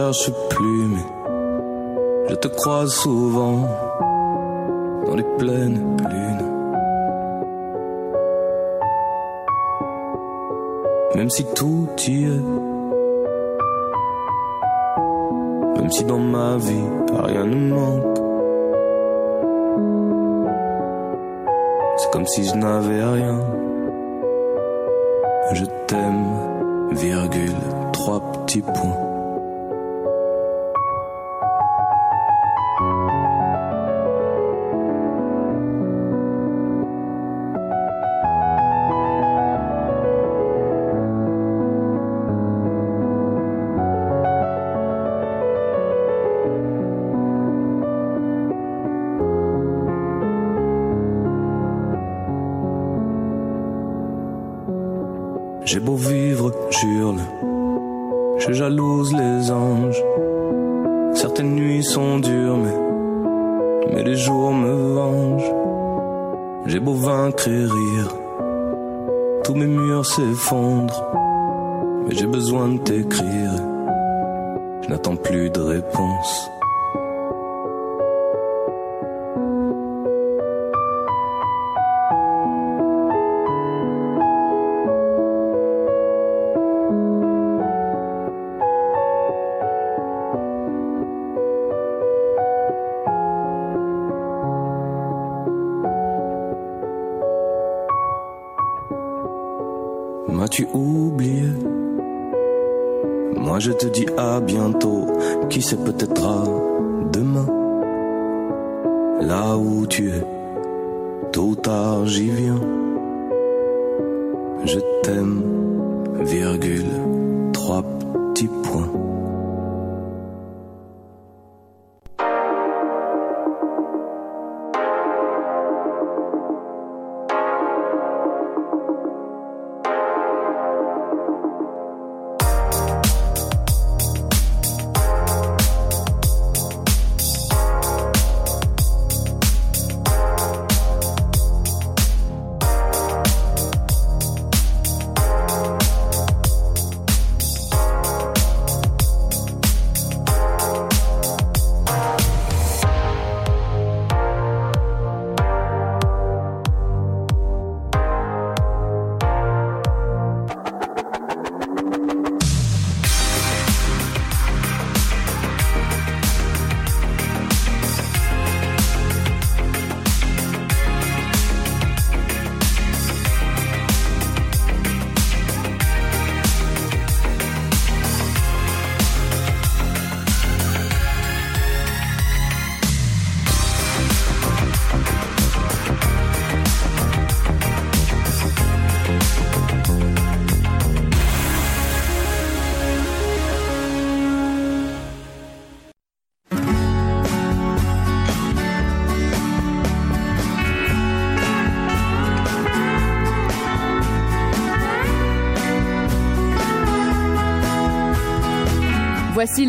Cherche plus, mais je te croise souvent dans les pleines lunes. Même si tout y est, même si dans ma vie rien ne manque, c'est comme si je n'avais rien. Je t'aime, virgule, trois petits points.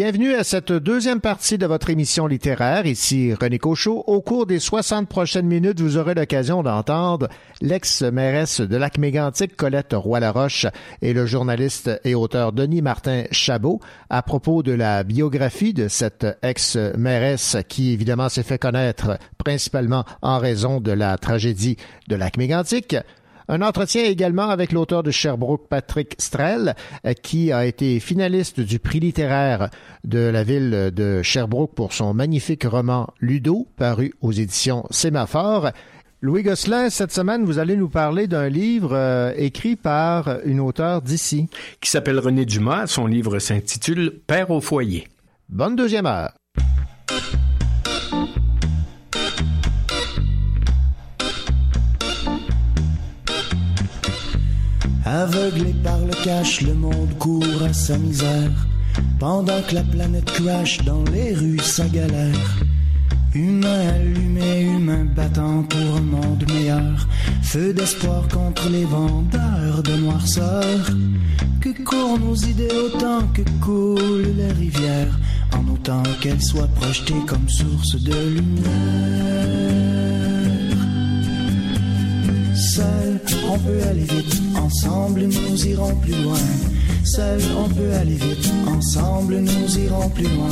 Bienvenue à cette deuxième partie de votre émission littéraire. Ici René Cochot. Au cours des 60 prochaines minutes, vous aurez l'occasion d'entendre l'ex-mairesse de Lac-Mégantic, Colette Roy-Laroche, et le journaliste et auteur Denis Martin Chabot à propos de la biographie de cette ex-mairesse qui, évidemment, s'est fait connaître principalement en raison de la tragédie de Lac-Mégantic. Un entretien également avec l'auteur de Sherbrooke, Patrick Strel, euh, qui a été finaliste du prix littéraire de la ville de Sherbrooke pour son magnifique roman Ludo, paru aux éditions Sémaphore. Louis Gosselin, cette semaine, vous allez nous parler d'un livre euh, écrit par une auteure d'ici.
Qui s'appelle René Dumas. Son livre s'intitule Père au foyer.
Bonne deuxième heure.
Aveuglé par le cash, le monde court à sa misère. Pendant que la planète crash dans les rues, sa galère. Humain allumé, humain battant pour un monde meilleur. Feu d'espoir contre les vendeurs de noirceur. Que courent nos idées autant que coulent les rivières? En autant qu'elles soient projetées comme source de lumière. Seul, on peut aller vite, ensemble nous irons plus loin. Seul, on peut aller vite, ensemble nous irons plus loin.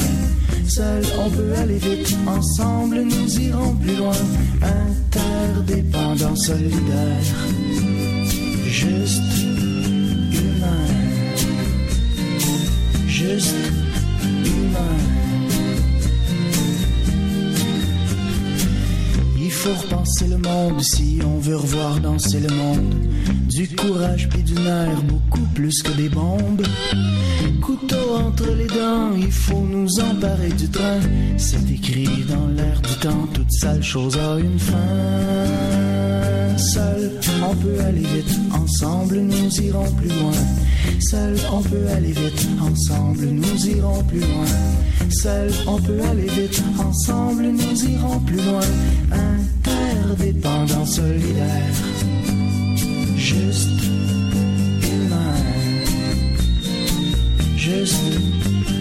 Seul, on peut aller vite, ensemble nous irons plus loin. Interdépendant, solidaire, juste humain. Juste humain. Faut repenser le monde si on veut revoir danser le monde. Du courage puis du nerf, beaucoup plus que des bombes. Couteau entre les dents, il faut nous emparer du train. C'est écrit dans l'air du temps, toute sale chose a une fin. Seul, on peut aller vite, ensemble nous irons plus loin. Seul, on peut aller vite, ensemble nous irons plus loin. Seul, on peut aller vite, ensemble nous irons plus loin. Interdépendant, solidaire, juste humain. Juste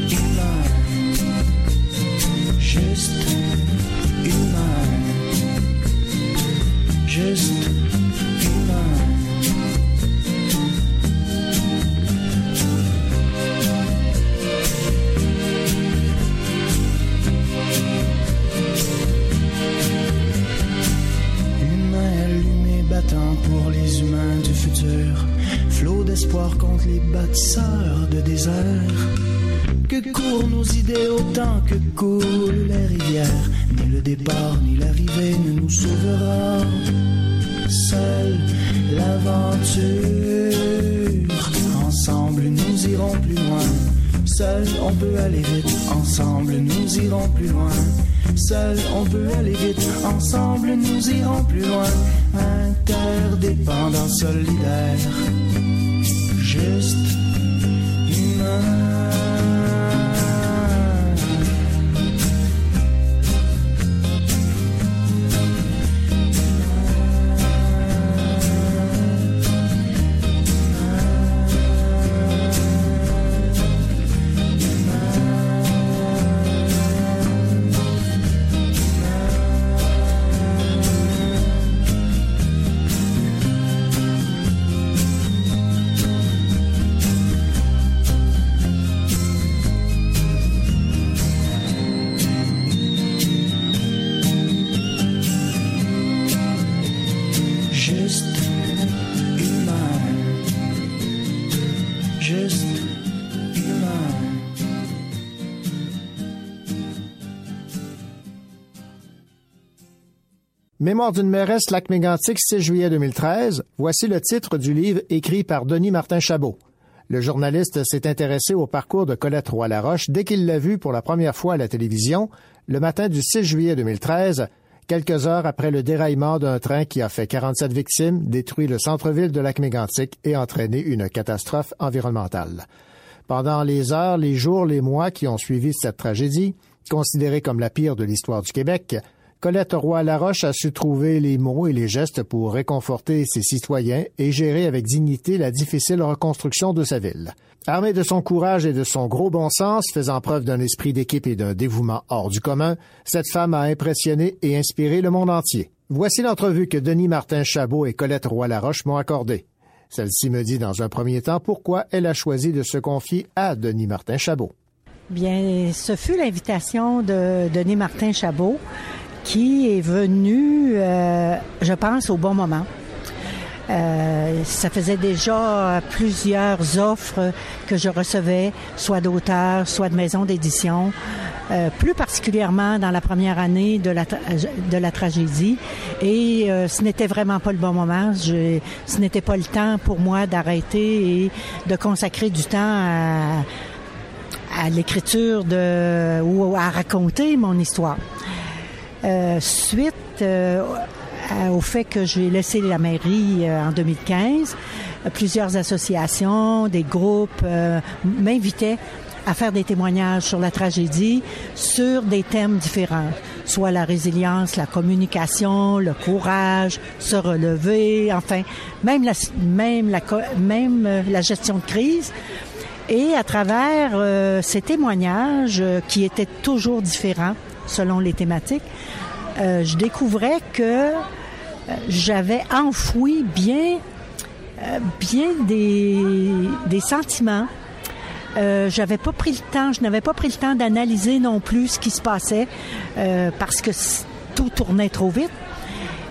humain. Juste humain. Juste humain. Humain allumé battant pour les humains du futur. Flot d'espoir contre les bâtisseurs de désert. Que courent nos idées autant que coulent les rivières. Ni le départ ni l'arrivée ne nous sauvera. Seule l'aventure. Ensemble nous irons plus loin. Seul on peut aller vite. Ensemble nous irons plus loin. Seul on peut aller vite. Ensemble nous irons plus loin. Interdépendant, solidaire. Juste humain.
Mémoire d'une mairesse Lac-Mégantic, 6 juillet 2013. Voici le titre du livre écrit par Denis Martin Chabot. Le journaliste s'est intéressé au parcours de Colette Roy-Laroche dès qu'il l'a vue pour la première fois à la télévision, le matin du 6 juillet 2013, quelques heures après le déraillement d'un train qui a fait 47 victimes, détruit le centre-ville de Lac-Mégantic et entraîné une catastrophe environnementale. Pendant les heures, les jours, les mois qui ont suivi cette tragédie, considérée comme la pire de l'histoire du Québec, Colette Roy-Laroche a su trouver les mots et les gestes pour réconforter ses citoyens et gérer avec dignité la difficile reconstruction de sa ville. Armée de son courage et de son gros bon sens, faisant preuve d'un esprit d'équipe et d'un dévouement hors du commun, cette femme a impressionné et inspiré le monde entier. Voici l'entrevue que Denis Martin Chabot et Colette Roy-Laroche m'ont accordée. Celle-ci me dit dans un premier temps pourquoi elle a choisi de se confier à Denis Martin Chabot.
Bien, ce fut l'invitation de Denis Martin Chabot qui est venu, euh, je pense, au bon moment. Euh, ça faisait déjà plusieurs offres que je recevais, soit d'auteurs, soit de maisons d'édition, euh, plus particulièrement dans la première année de la, de la tragédie. Et euh, ce n'était vraiment pas le bon moment. Je, ce n'était pas le temps pour moi d'arrêter et de consacrer du temps à, à l'écriture ou à raconter mon histoire. Euh, suite euh, au fait que j'ai laissé la mairie euh, en 2015, euh, plusieurs associations, des groupes m'invitaient à faire des témoignages sur la tragédie sur des thèmes différents, soit la résilience, la communication, le courage, se relever, enfin, même la, même la, gestion de crise. Et à travers ces témoignages qui étaient toujours différents selon les thématiques, euh, je découvrais que euh, j'avais enfoui bien, euh, bien des, sentiments. J'avais pas pris le temps, je n'avais pas pris le temps d'analyser non plus ce qui se passait parce que tout tournait trop vite.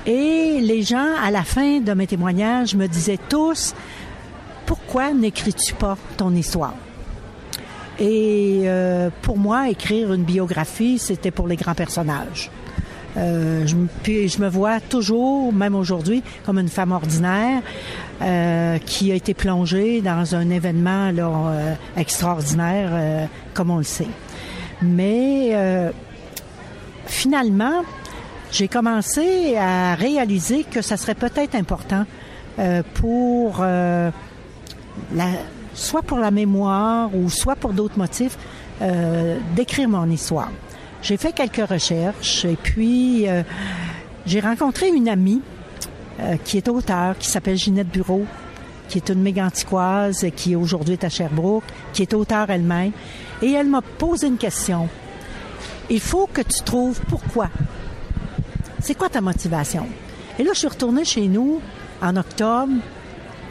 Et les gens, à la fin de mes témoignages, me disaient tous pourquoi n'écris-tu pas ton histoire? Et pour moi, écrire une biographie, c'était pour les grands personnages. Euh, je, puis je me vois toujours, même aujourd'hui, comme une femme ordinaire euh, qui a été plongée dans un événement là, euh, extraordinaire, euh, comme on le sait. Mais euh, finalement, j'ai commencé à réaliser que ça serait peut-être important euh, pour la, soit pour la mémoire ou soit pour d'autres motifs, d'écrire mon histoire. J'ai fait quelques recherches et puis euh, j'ai rencontré une amie euh, qui est auteure, qui s'appelle Ginette Bureau, qui est une méganticoise et qui aujourd'hui est à Sherbrooke, qui est auteure elle-même. Et elle m'a posé une question. Il faut que tu trouves pourquoi. C'est quoi ta motivation? Et là, je suis retournée chez nous en octobre,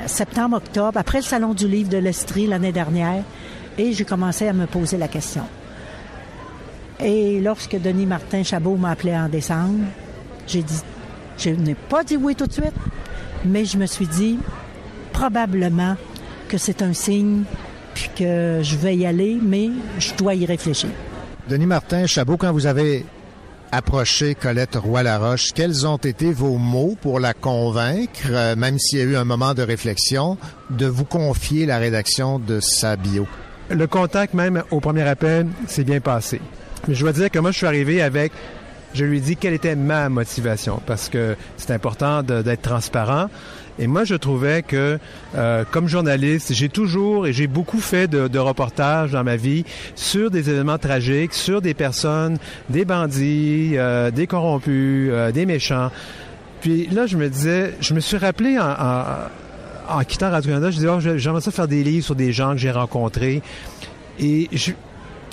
septembre-octobre, après le Salon du livre de l'Estrie l'année dernière, et j'ai commencé à me poser la question. Et lorsque Denis Martin Chabot m'a appelé en décembre, j'ai dit, je n'ai pas dit oui tout de suite, mais je me suis dit, probablement que c'est un signe, puis que je vais y aller, mais je dois y réfléchir.
Denis Martin Chabot, quand vous avez approché Colette Roy-Laroche, quels ont été vos mots pour la convaincre, euh, même s'il y a eu un moment de réflexion, de vous confier la rédaction de sa bio?
Le contact, même au premier appel, s'est bien passé. Je dois dire que moi, je suis arrivé avec. Je lui ai dit quelle était ma motivation, parce que c'est important d'être transparent. Et moi, je trouvais que, euh, comme journaliste, j'ai toujours et j'ai beaucoup fait de, de reportages dans ma vie sur des événements tragiques, sur des personnes, des bandits, euh, des corrompus, euh, des méchants. Puis là, je me disais, je me suis rappelé en, en, en quittant Radio-Canada, je disais, oh, j'aimerais ça faire des livres sur des gens que j'ai rencontrés. Et je,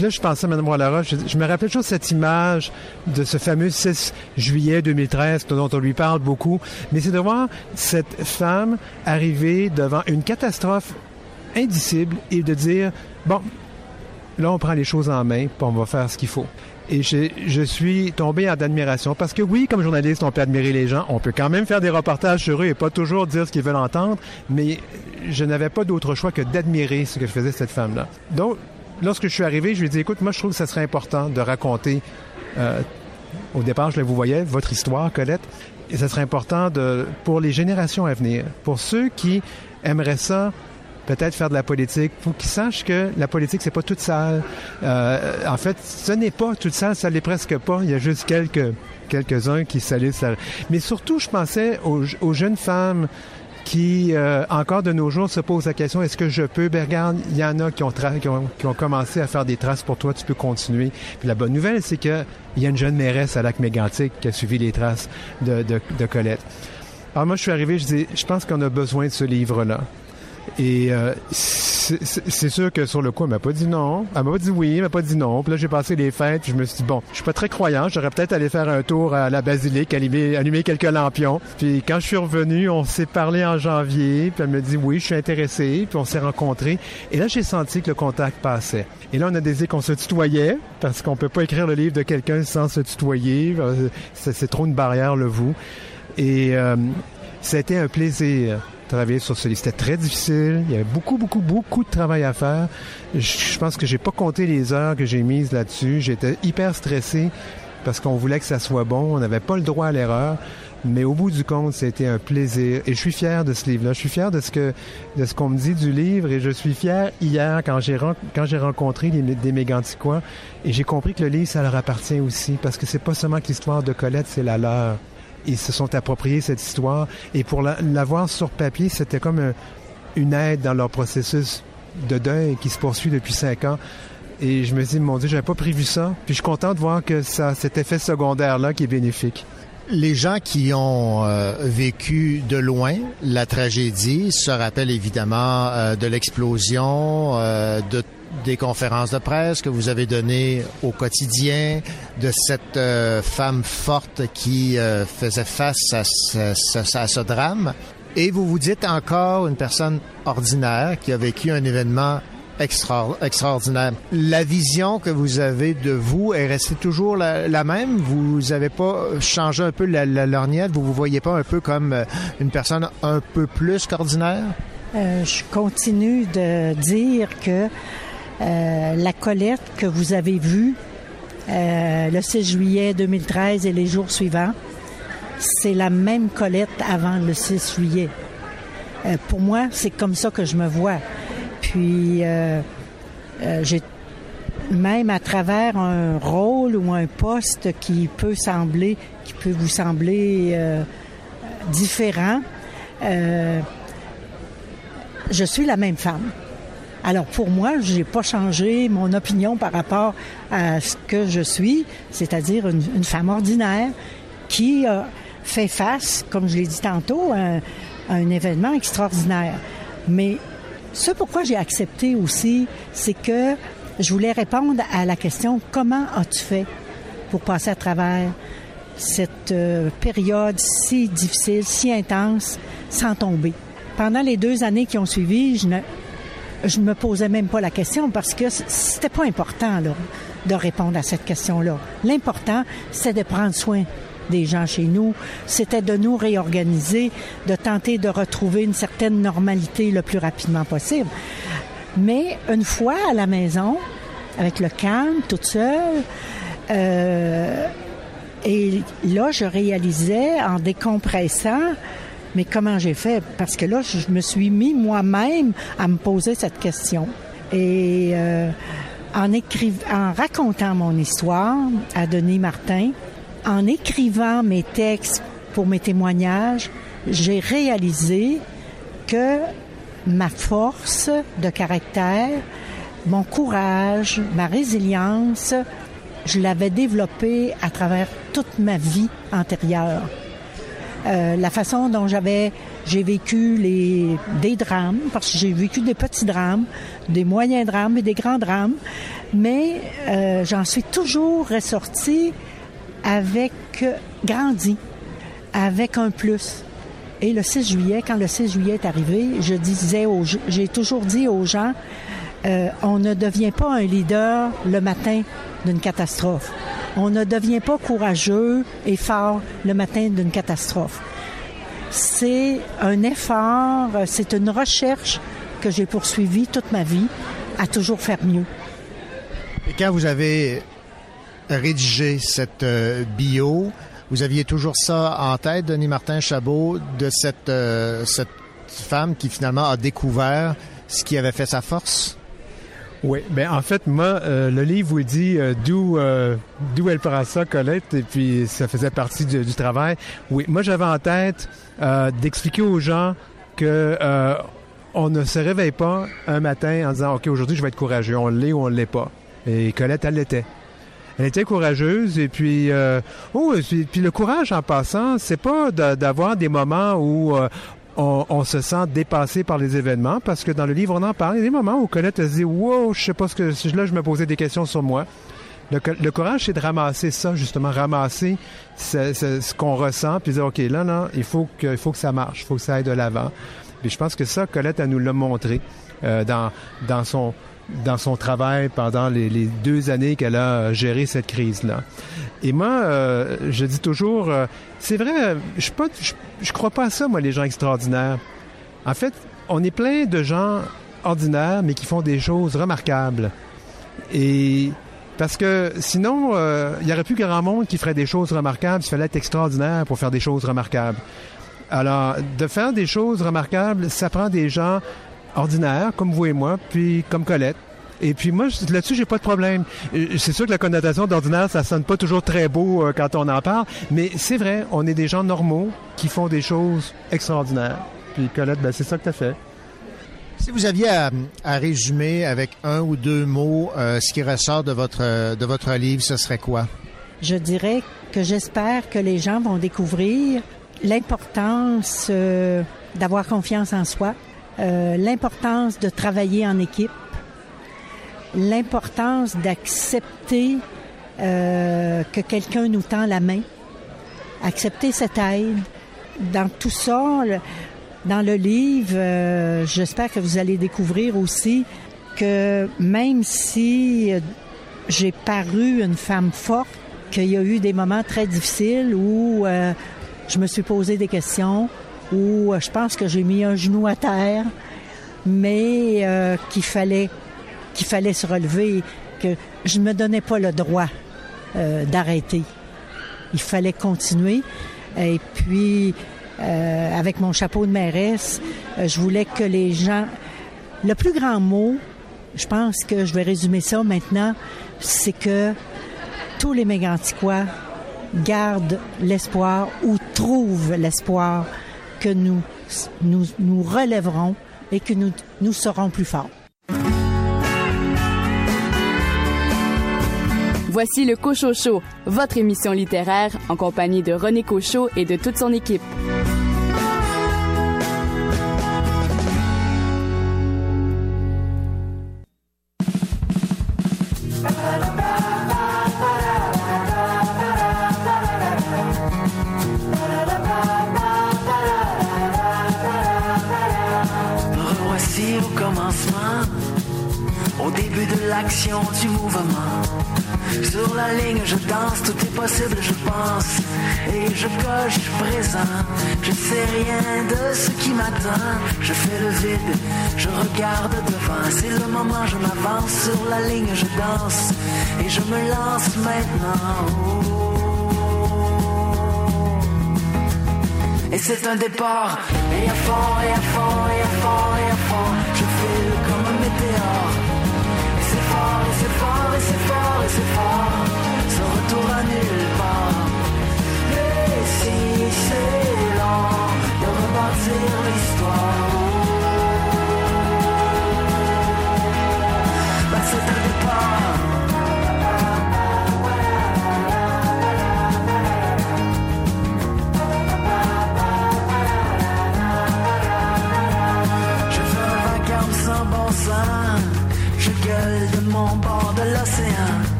là, je pensais je, me rappelais toujours cette image de ce fameux 6 juillet 2013 dont on lui parle beaucoup. Mais c'est de voir cette femme arriver devant une catastrophe indicible et de dire, bon, là, on prend les choses en main, puis on va faire ce qu'il faut. Et je, je suis tombé en admiration parce que oui, comme journaliste, on peut admirer les gens, on peut quand même faire des reportages sur eux et pas toujours dire ce qu'ils veulent entendre, mais je n'avais pas d'autre choix que d'admirer ce que faisait cette femme-là. Donc, lorsque je suis arrivé, je lui ai dit, écoute, moi, je trouve que ça serait important de raconter, euh, au départ, je la vous voyais, votre histoire, Colette, et ça serait important de, pour les générations à venir, pour ceux qui aimeraient ça peut-être faire de la politique. Faut qu'ils sachent que la politique c'est pas toute sale. Euh, en fait, ce n'est pas toute sale, ça l'est presque pas. Il y a juste quelques quelques-uns qui salissent. la- Mais surtout, je pensais aux, aux jeunes femmes qui, euh, encore de nos jours, se posent la question est-ce que je peux? Ben regarde, il y en a qui ont, qui, ont, qui ont commencé à faire des traces pour toi, tu peux continuer. Puis la bonne nouvelle, c'est que il y a une jeune mairesse à Lac Mégantic qui a suivi les traces de, de, de Colette. Alors moi, je suis arrivé, je dis, je pense qu'on a besoin de ce livre-là. Et euh, c'est sûr que sur le coup, elle m'a pas dit non. Elle m'a pas dit oui, elle m'a pas dit non. Puis là, j'ai passé les fêtes, puis je me suis dit, bon, je suis pas très croyant, j'aurais peut-être allé faire un tour à la basilique, allumer, allumer quelques lampions. Puis quand je suis revenu, on s'est parlé en janvier, puis elle me dit oui, je suis intéressé, puis on s'est rencontrés. Et là, j'ai senti que le contact passait. Et là, on a décidé qu'on se tutoyait, parce qu'on peut pas écrire le livre de quelqu'un sans se tutoyer. Euh, C'est trop une barrière, le vous. Et euh, été un plaisir travailler sur ce livre. C'était très difficile. Il y avait beaucoup, beaucoup, beaucoup de travail à faire. Je, pense que j'ai pas compté les heures que j'ai mises là-dessus. J'étais hyper stressé parce qu'on voulait que ça soit bon. On n'avait pas le droit à l'erreur. Mais au bout du compte, c'était un plaisir. Et je suis fier de ce livre-là. Je suis fier de ce que de ce qu'on me dit du livre. Et je suis fier hier quand j'ai quand j'ai rencontré des Méganticois et j'ai compris que le livre ça leur appartient aussi parce que c'est pas seulement que l'histoire de Colette, c'est la leur ils se sont appropriés cette histoire. Et pour la- l'avoir sur papier, c'était comme un- une aide dans leur processus de deuil qui se poursuit depuis cinq ans. Et je me dis, mon Dieu, j'avais pas prévu ça. Puis je suis content de voir que ça, cet effet secondaire-là qui est bénéfique.
Les gens qui ont euh, vécu de loin la tragédie se rappellent évidemment euh, de l'explosion, euh, de des conférences de presse que vous avez données au quotidien, de cette euh, femme forte qui euh, faisait face à ce, ce- à ce drame. Et vous vous dites encore une personne ordinaire qui a vécu un événement extra- extraordinaire. La vision que vous avez de vous est restée toujours la, même? Vous n'avez pas changé un peu la, la lorgnette? Vous vous voyez pas un peu comme euh, une personne un peu plus qu'ordinaire?
Euh, je continue de dire que la Colette que vous avez vue euh, le 6 juillet 2013 et les jours suivants, c'est la même Colette avant le 6 juillet. Euh, pour moi, c'est comme ça que je me vois. Puis, euh, euh, même à travers un rôle ou un poste qui peut sembler, qui peut vous sembler euh, différent, euh, je suis la même femme. Alors pour moi, j'ai pas changé mon opinion par rapport à ce que je suis, c'est-à-dire une, femme ordinaire qui a fait face, comme je l'ai dit tantôt, à un, à un événement extraordinaire. Mais ce pourquoi j'ai accepté aussi, c'est que je voulais répondre à la question comment as-tu fait pour passer à travers cette euh, période si difficile, si intense, sans tomber? Pendant les deux années qui ont suivi, je ne, je me posais même pas la question parce que c'était pas important là, de répondre à cette question-là. L'important, c'est de prendre soin des gens chez nous, c'était de nous réorganiser, de tenter de retrouver une certaine normalité le plus rapidement possible. Mais une fois à la maison, avec le calme, toute seule, euh, et là, je réalisais en décompressant, mais comment j'ai fait? Parce que là, je me suis mis moi-même à me poser cette question. Et euh, en, racontant mon histoire à Denis Martin, en écrivant mes textes pour mes témoignages, j'ai réalisé que ma force de caractère, mon courage, ma résilience, je l'avais développée à travers toute ma vie antérieure. Euh, la façon dont j'avais j'ai vécu des drames parce que j'ai vécu des petits drames, des moyens drames et des grands drames, mais euh, j'en suis toujours ressortie avec euh, grandi, avec un plus. Et le 6 juillet, quand le 6 juillet est arrivé, je disais aux, j'ai toujours dit aux gens, on ne devient pas un leader le matin d'une catastrophe. On ne devient pas courageux et fort le matin d'une catastrophe. C'est un effort, c'est une recherche que j'ai poursuivie toute ma vie à toujours faire mieux.
Et quand vous avez rédigé cette euh, bio, vous aviez toujours ça en tête, Denis Martin Chabot, de cette, euh, cette femme qui finalement a découvert ce qui avait fait sa force?
Oui, ben en fait, moi, euh, le livre vous dit euh, d'où euh, d'où elle prend ça, Colette, et puis ça faisait partie du, du travail. Oui, moi j'avais en tête euh, d'expliquer aux gens que euh, on ne se réveille pas un matin en disant OK, aujourd'hui je vais être courageux, on l'est ou on l'est pas. Et Colette, elle l'était. Elle était courageuse et puis euh, oh et puis, puis le courage en passant, c'est pas d'avoir des moments où on, se sent dépassé par les événements parce que dans le livre on en parle. Il y a des moments où Colette se dit wow, je sais pas ce que là je me posais des questions sur moi. Le, co- le courage, c'est de ramasser ça, justement, ramasser ce, ce- ce qu'on ressent, puis dire, OK, là, non, il faut que, il faut que ça marche, il faut que ça aille de l'avant. Puis je pense que ça, Colette, elle nous l'a montré euh, dans, dans, son, dans son travail pendant les, deux années qu'elle a euh, géré cette crise-là. Et moi, euh, je dis toujours, euh, c'est vrai, je pas, je, je crois pas à ça, moi, les gens extraordinaires. En fait, on est plein de gens ordinaires, mais qui font des choses remarquables. Et parce que sinon, euh, il y aurait plus grand monde qui ferait des choses remarquables. Il fallait être extraordinaire pour faire des choses remarquables. Alors, de faire des choses remarquables, ça prend des gens ordinaires, comme vous et moi, puis comme Colette. Et puis moi, je- là-dessus, j'ai pas de problème. Euh, C'est sûr que la connotation d'ordinaire, ça sonne pas toujours très beau euh, quand on en parle, mais c'est vrai, on est des gens normaux qui font des choses extraordinaires. Puis Colette, ben, c'est ça que tu as fait.
Si vous aviez à, à résumer avec un ou deux mots euh, ce qui ressort de votre, de votre livre, ce serait quoi?
Je dirais que j'espère que les gens vont découvrir l'importance euh, d'avoir confiance en soi, euh, l'importance de travailler en équipe, l'importance d'accepter euh, que quelqu'un nous tend la main, accepter cette aide. Dans tout ça, dans le livre, euh, j'espère que vous allez découvrir aussi que même si euh, j'ai paru une femme forte, qu'il y a eu des moments très difficiles où je me suis posé des questions, où euh, je pense que j'ai mis un genou à terre, mais euh, qu'il fallait fallait se relever, que je ne me donnais pas le droit euh, d'arrêter. Il fallait continuer. Et puis, avec mon chapeau de mairesse, je voulais que les gens... Le plus grand mot, je pense que je vais résumer ça maintenant, c'est que tous les Méganticois gardent l'espoir ou trouvent l'espoir que nous, nous, nous relèverons et que nous, nous serons plus forts.
Voici le Cochot Show, votre émission littéraire en compagnie de René Cochot et de toute son équipe.
Départ, et à fond, et à fond, et à fond, et à fond, je file comme un météore. Et c'est fort, et c'est fort, et c'est fort, et c'est fort, ce retour à nulle part. Et si c'est lent de rebâtir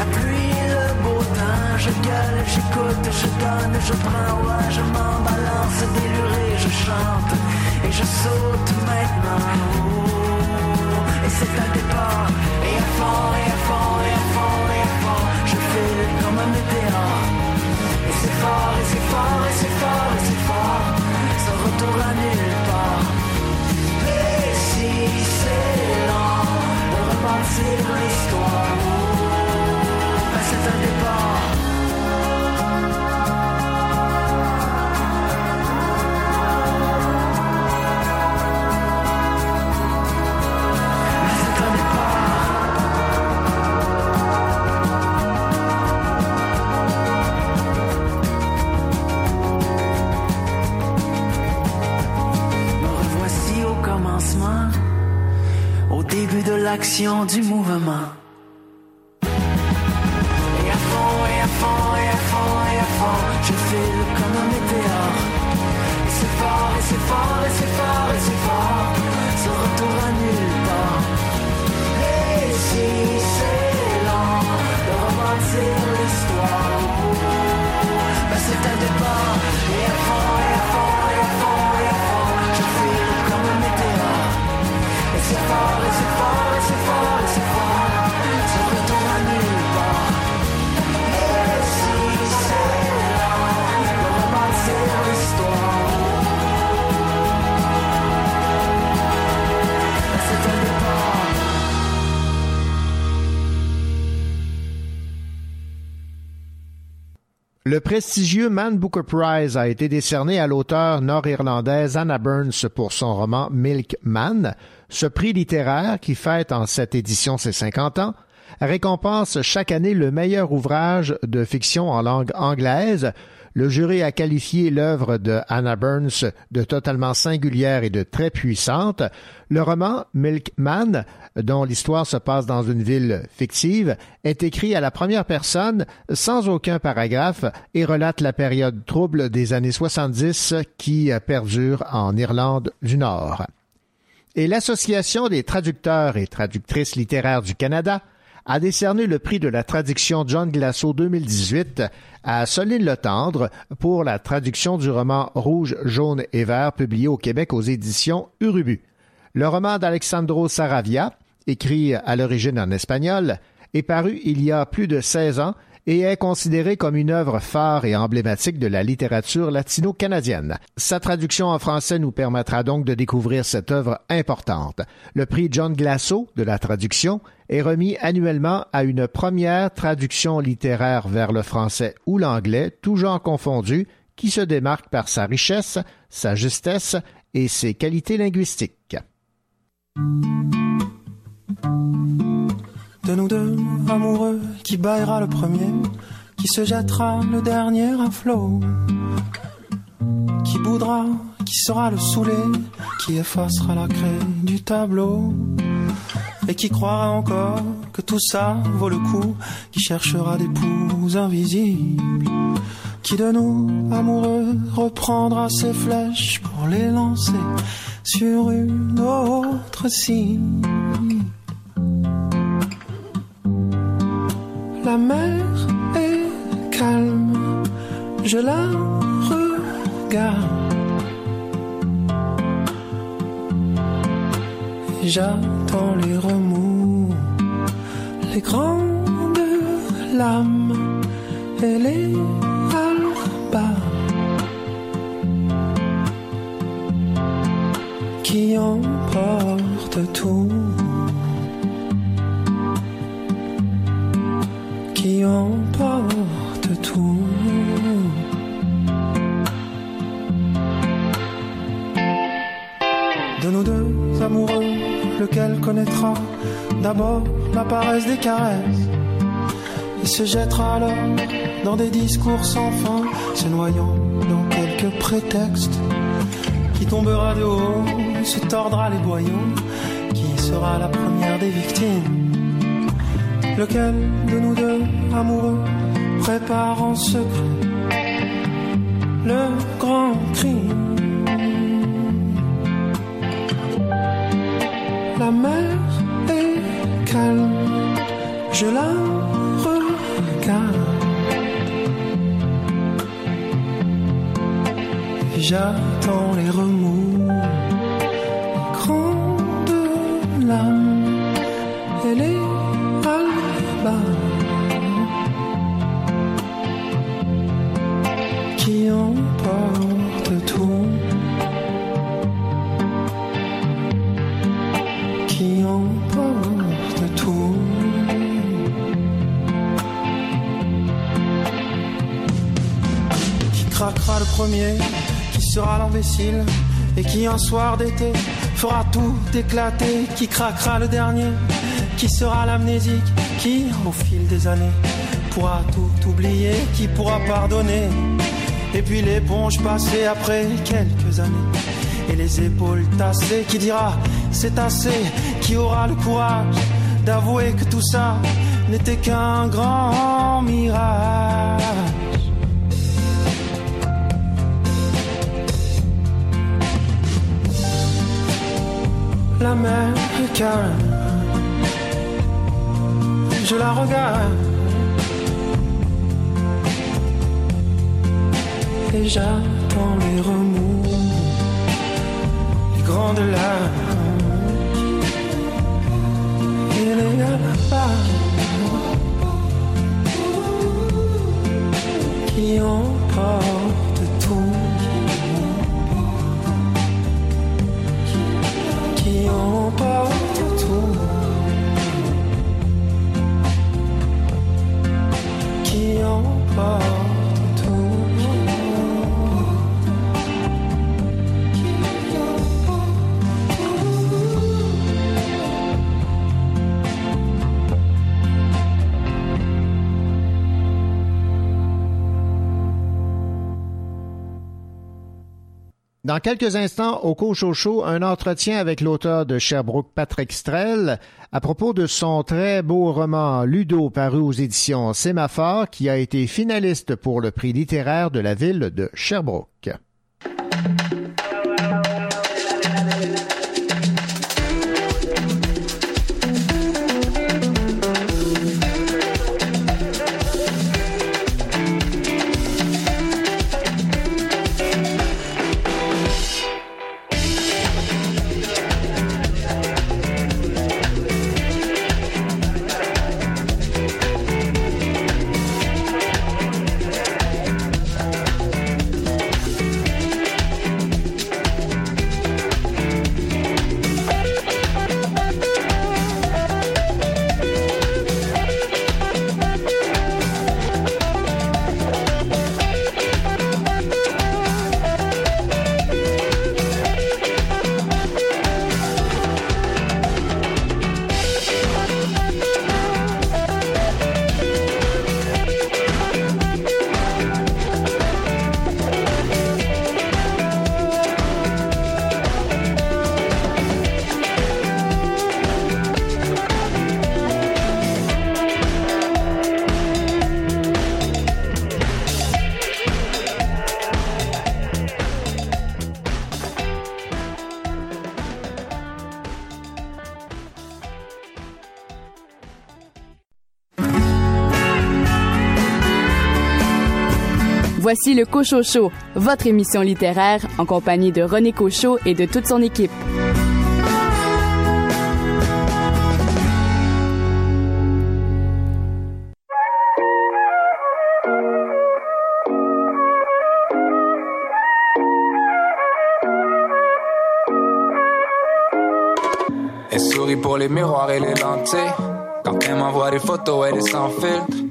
la pluie, le beau temps. Je gueule, j'écoute, je donne, je prends. Ouais, je m'en balance, déluré, je chante. Et je saute maintenant. Et c'est un départ. Et à fond, et à fond, et à fond, et à fond. Je file comme un météore. Et c'est fort, et c'est fort, et c'est fort, et c'est fort. Ça retourne à nulle part. Et si c'est lent de l'histoire,
mais ce n'est pas... Mais ce n'est pas... Nous revoici au commencement, au début de l'action du mouvement.
Le prestigieux Man Booker Prize a été décerné à l'auteur nord-irlandaise Anna Burns pour son roman Milkman. Ce prix littéraire, qui fête en cette édition ses 50 ans, récompense chaque année le meilleur ouvrage de fiction en langue anglaise. Le jury a qualifié l'œuvre de Anna Burns de totalement singulière et de très puissante. Le roman Milkman, dont l'histoire se passe dans une ville fictive, est écrit à la première personne sans aucun paragraphe et relate la période trouble des années 70 qui perdure en Irlande du Nord. Et l'Association des traducteurs et traductrices littéraires du Canada a décerné le prix de la traduction John Glasso 2018 à Soline Letendre pour la traduction du roman Rouge, jaune et vert publié au Québec aux éditions Urubu. Le roman d'Alexandro Saravia, écrit à l'origine en espagnol, est paru il y a plus de 16 ans et est considéré comme une œuvre phare et emblématique de la littérature latino-canadienne. Sa traduction en français nous permettra donc de découvrir cette œuvre importante. Le prix John Glasso de la traduction est remis annuellement à une première traduction littéraire vers le français ou l'anglais, tout genre confondu, qui se démarque par sa richesse, sa justesse et ses qualités linguistiques.
De nous deux, amoureux, qui baillera le premier, qui se jettera le dernier à flot, qui boudra, qui sera le saoulé, qui effacera la craie du tableau, et qui croira encore que tout ça vaut le coup, qui cherchera des poux invisibles, qui de nous, amoureux, reprendra ses flèches pour les lancer sur une autre cible. La mer est calme, je la regarde. J'attends les remous, les grandes lames et les albas qui emportent tout. De nous deux amoureux, lequel connaîtra d'abord la paresse des caresses? Et se jettera alors dans des discours sans fin, se noyant dans quelques prétextes. Qui tombera de haut, se tordra les boyaux, qui sera la première des victimes? Lequel de nous deux amoureux prépare en secret le grand crime. La mer est calme, je la regarde. J'attends les remous, qui sera l'imbécile, et qui un soir d'été fera tout éclater, qui craquera le dernier, qui sera l'amnésique, qui au fil des années pourra tout oublier, qui pourra pardonner, et puis l'éponge passée après quelques années, et les épaules tassées. Qui dira c'est assez Qui aura le courage d'avouer que tout ça n'était qu'un grand mirage La mer est calme, je la regarde. Et j'attends les remous, les grandes larmes et les galapages qui emportent emportent
Dans quelques instants, au Cochocho, un entretien avec l'auteur de Sherbrooke, Patrick Strel, à propos de son très beau roman Ludo paru aux éditions Sémaphore, qui a été finaliste pour le prix littéraire de la ville de Sherbrooke.
Voici le Cochocho, votre émission littéraire en compagnie de René Cochot et de toute son équipe.
Elle sourit pour les miroirs et les lentilles. Quand elle m'envoie des photos, elle est sans filtre.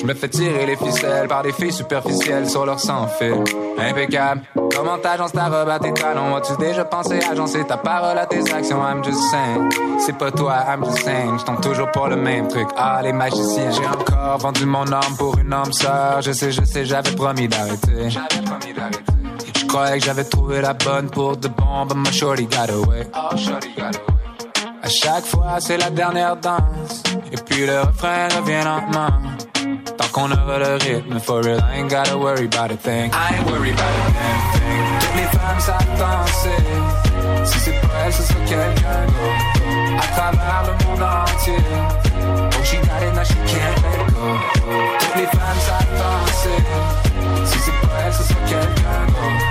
Je me fais tirer les ficelles par des filles superficielles sur leur sans fil. Impeccable. Comment t'agences ta robe à tes talons? As-tu déjà pensé agencer ta parole à tes actions? I'm just saying. C'est pas toi, I'm just saying. Je tombe toujours pour le même truc. Ah, les magiciens. J'ai encore vendu mon âme pour une âme sœur. Je sais, je sais, j'avais promis d'arrêter. J'avais promis d'arrêter. Je croyais que j'avais trouvé la bonne pour de bon, but my shorty got away. Oh, shorty got away. À chaque fois, c'est la dernière danse. Et puis le refrain revient lentement. Tant qu'on aura le rythme, for real, I ain't gotta worry about a thing. I ain't worried about a damn thing. Toutes les femmes. Si c'est pas elle, ce quelqu'un d'autre. À travers le monde entier. Oh, she got it, now she can't let go. Toutes les femmes. Si c'est pas elle, ce quelqu'un d'autre.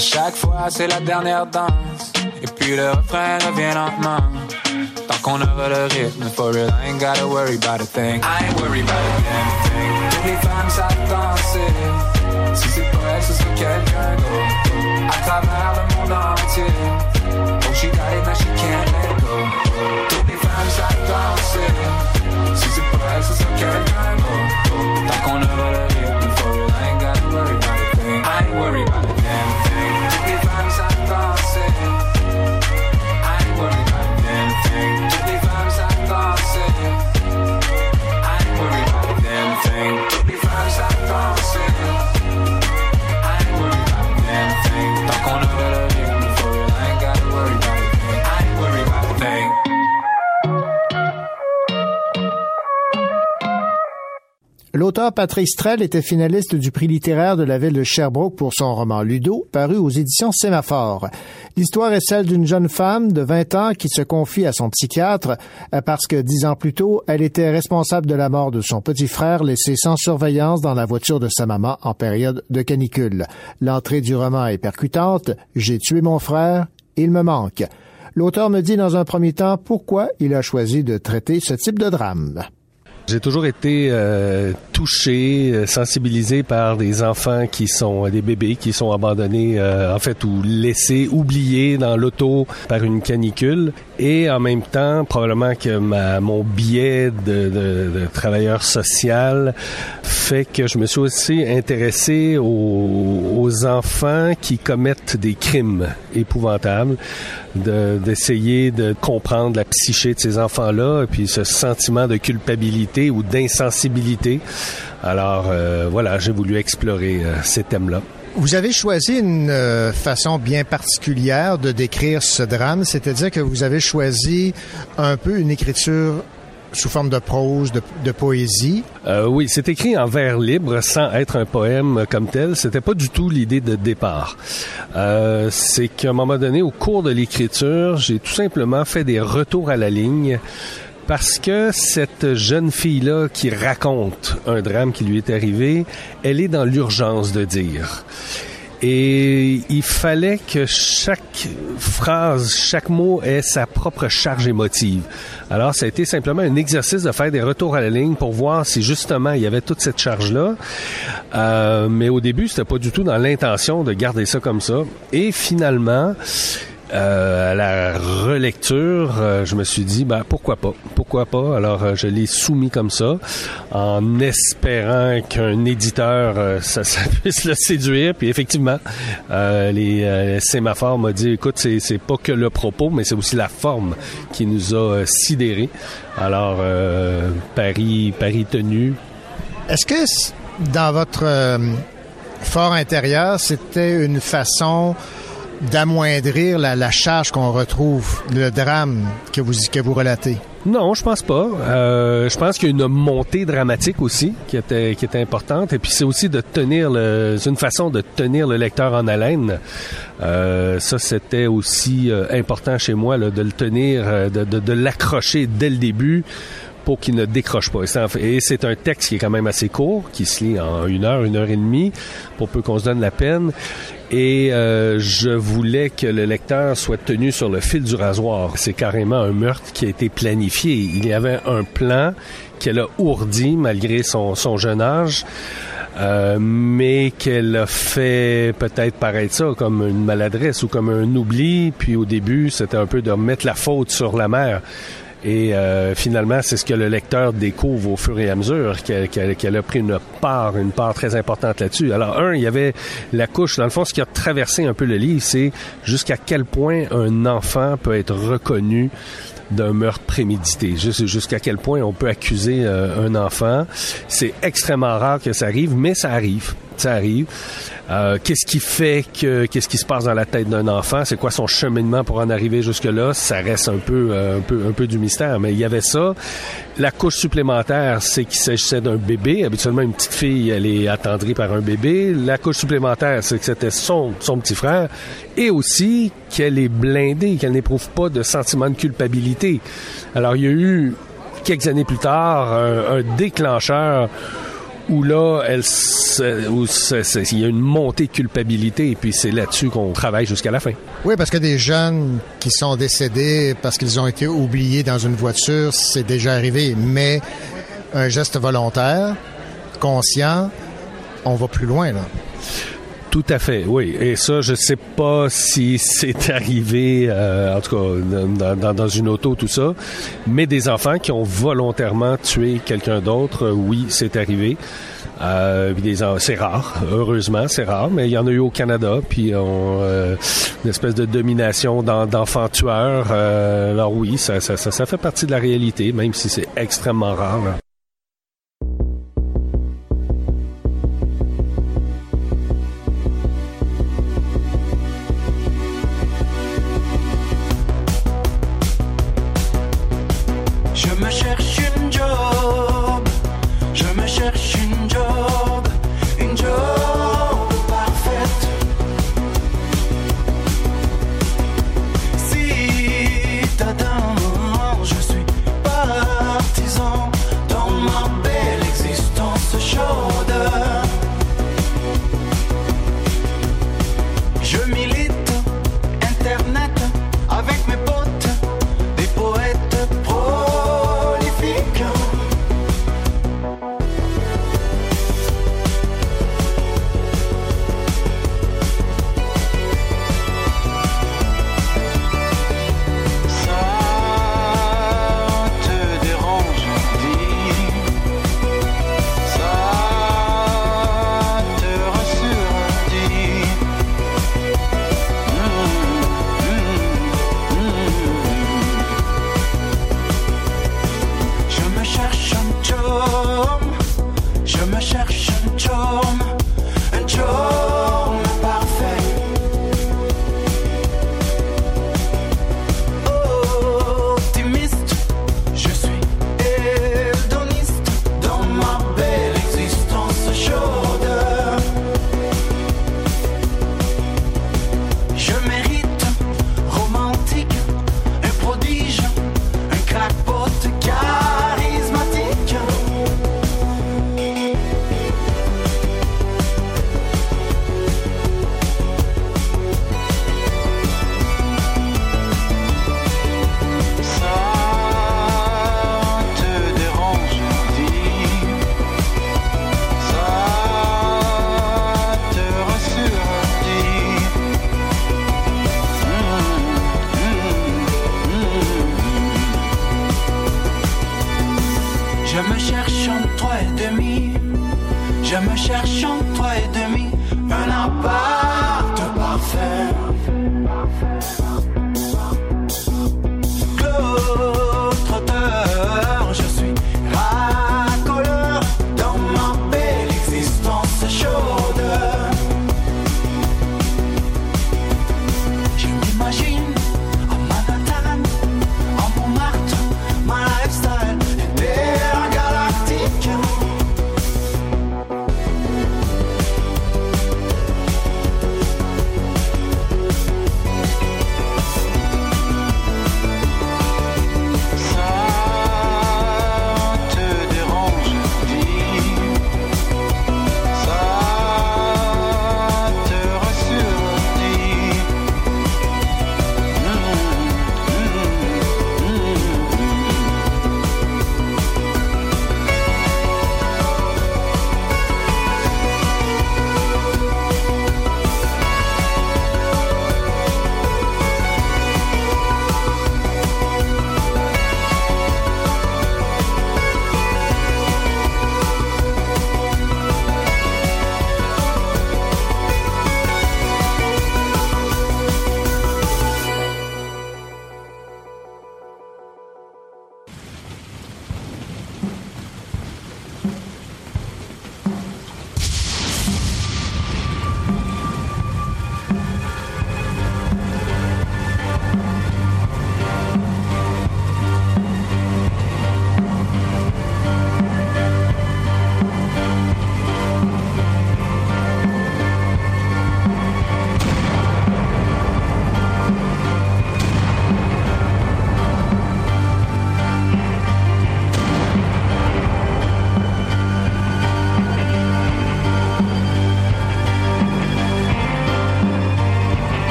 Chaque fois, c'est la dernière danse. Et puis le refrain revient lentement. Tant qu'on aura le rythme, for real, I ain't gotta worry about a thing. I ain't worried about a damn thing. Toutes les femmes savent danser. Si c'est pas elle, ce sera quelqu'un d'autre. À travers le monde entier. Oh, she got it, now she can't let go. Toutes les femmes savent danser. Si c'est pas elle, ce sera quelqu'un d'autre. Tant qu'on aura le rythme, for real, I ain't gotta worry about a thing. I ain't worried about a
L'auteur Patrick Strel était finaliste du prix littéraire de la ville de Sherbrooke pour son roman Ludo, paru aux éditions Sémaphore. L'histoire est celle d'une jeune femme de 20 ans qui se confie à son psychiatre euh, parce que dix ans plus tôt, elle était responsable de la mort de son petit frère laissé sans surveillance dans la voiture de sa maman en période de canicule. L'entrée du roman est percutante. J'ai tué mon frère, il me manque. L'auteur me dit dans un premier temps pourquoi il a choisi de traiter ce type de drame.
J'ai toujours été euh, touché, euh, sensibilisé par des enfants qui sont euh, des bébés qui sont abandonnés en fait ou laissés oubliés dans l'auto par une canicule. Et en même temps probablement que mon biais de, travailleur social fait que je me suis aussi intéressé aux, enfants qui commettent des crimes épouvantables d'essayer de, comprendre la psyché de ces enfants-là, et puis ce sentiment de culpabilité ou d'insensibilité. Alors euh, voilà, j'ai voulu explorer euh, ces thèmes-là.
Vous avez choisi une euh, façon bien particulière de décrire ce drame, c'est-à-dire que vous avez choisi un peu une écriture sous forme de prose, de, poésie?
Euh, oui, c'est écrit en vers libre sans être un poème comme tel. C'était pas du tout l'idée de départ. Euh, c'est qu'à un moment donné, au cours de l'écriture, j'ai tout simplement fait des retours à la ligne parce que cette jeune fille-là qui raconte un drame qui lui est arrivé, elle est dans l'urgence de dire. Et il fallait que chaque phrase, chaque mot ait sa propre charge émotive. Alors, ça a été simplement un exercice de faire des retours à la ligne pour voir si justement il y avait toute cette charge-là. Euh, mais au début, c'était pas du tout dans l'intention de garder ça comme ça. Et finalement, euh, à la relecture, euh, je me suis dit, ben, pourquoi pas? Pourquoi pas? Alors, euh, je l'ai soumis comme ça, en espérant qu'un éditeur, euh, ça, ça puisse le séduire. Puis effectivement, euh, les euh, sémaphores m'a dit, écoute, c'est, c'est pas que le propos, mais c'est aussi la forme qui nous a sidérés. Alors, Paris, Paris tenu.
Est-ce que dans votre fort intérieur, c'était une façon d'amoindrir la, la charge qu'on retrouve, le drame que vous, que vous relatez?
Non, je pense pas. Euh, je pense qu'il y a une montée dramatique aussi qui était qui était importante. Et puis c'est aussi de tenir le, une façon de tenir le lecteur en haleine. Euh, ça c'était aussi euh, important chez moi là, de le tenir, euh, de, de, de l'accrocher dès le début pour qu'il ne décroche pas. Et c'est un texte qui est quand même assez court, qui se lit en une heure, une heure et demie, pour peu qu'on se donne la peine. Et euh, je voulais que le lecteur soit tenu sur le fil du rasoir. C'est carrément un meurtre qui a été planifié. Il y avait un plan qu'elle a ourdi malgré son, jeune âge. euh, mais qu'elle a fait peut-être paraître ça comme une maladresse ou comme un oubli. Puis au début, c'était un peu de remettre la faute sur la mère. Et euh, finalement, c'est ce que le lecteur découvre au fur et à mesure, qu'elle a pris une part, une part très importante là-dessus. Alors, un, il y avait la couche. Dans le fond, ce qui a traversé un peu le livre, c'est jusqu'à quel point un enfant peut être reconnu d'un meurtre prémédité. Jusqu'à quel point on peut accuser euh, un enfant. C'est extrêmement rare que ça arrive, mais ça arrive. Ça arrive. Euh, qu'est-ce qui fait que qu'est-ce qui se passe dans la tête d'un enfant? C'est quoi son cheminement pour en arriver jusque là Ça reste un peu euh, un peu un peu du mystère. Mais il y avait ça. La couche supplémentaire, c'est qu'il s'agissait d'un bébé. Habituellement, une petite fille, elle est attendrie par un bébé. La couche supplémentaire, c'est que c'était son petit frère, et aussi qu'elle est blindée, qu'elle n'éprouve pas de sentiment de culpabilité. Alors, il y a eu quelques années plus tard un déclencheur
où là, il y a une montée de culpabilité et puis c'est là-dessus qu'on travaille jusqu'à la fin.
Oui, parce que des jeunes qui sont décédés parce qu'ils ont été oubliés dans une voiture, c'est déjà arrivé. Mais un geste volontaire, conscient, on va plus loin, là.
Tout à fait, oui. Et ça, je sais pas si c'est arrivé, euh, en tout cas, dans, une auto, tout ça. Mais des enfants qui ont volontairement tué quelqu'un d'autre, euh, oui, c'est arrivé. Euh, c'est rare, heureusement, c'est rare, mais il y en a eu au Canada, puis on, euh, une espèce de domination d'en- d'enfants tueurs. Euh, alors oui, ça, fait partie de la réalité, même si c'est extrêmement rare.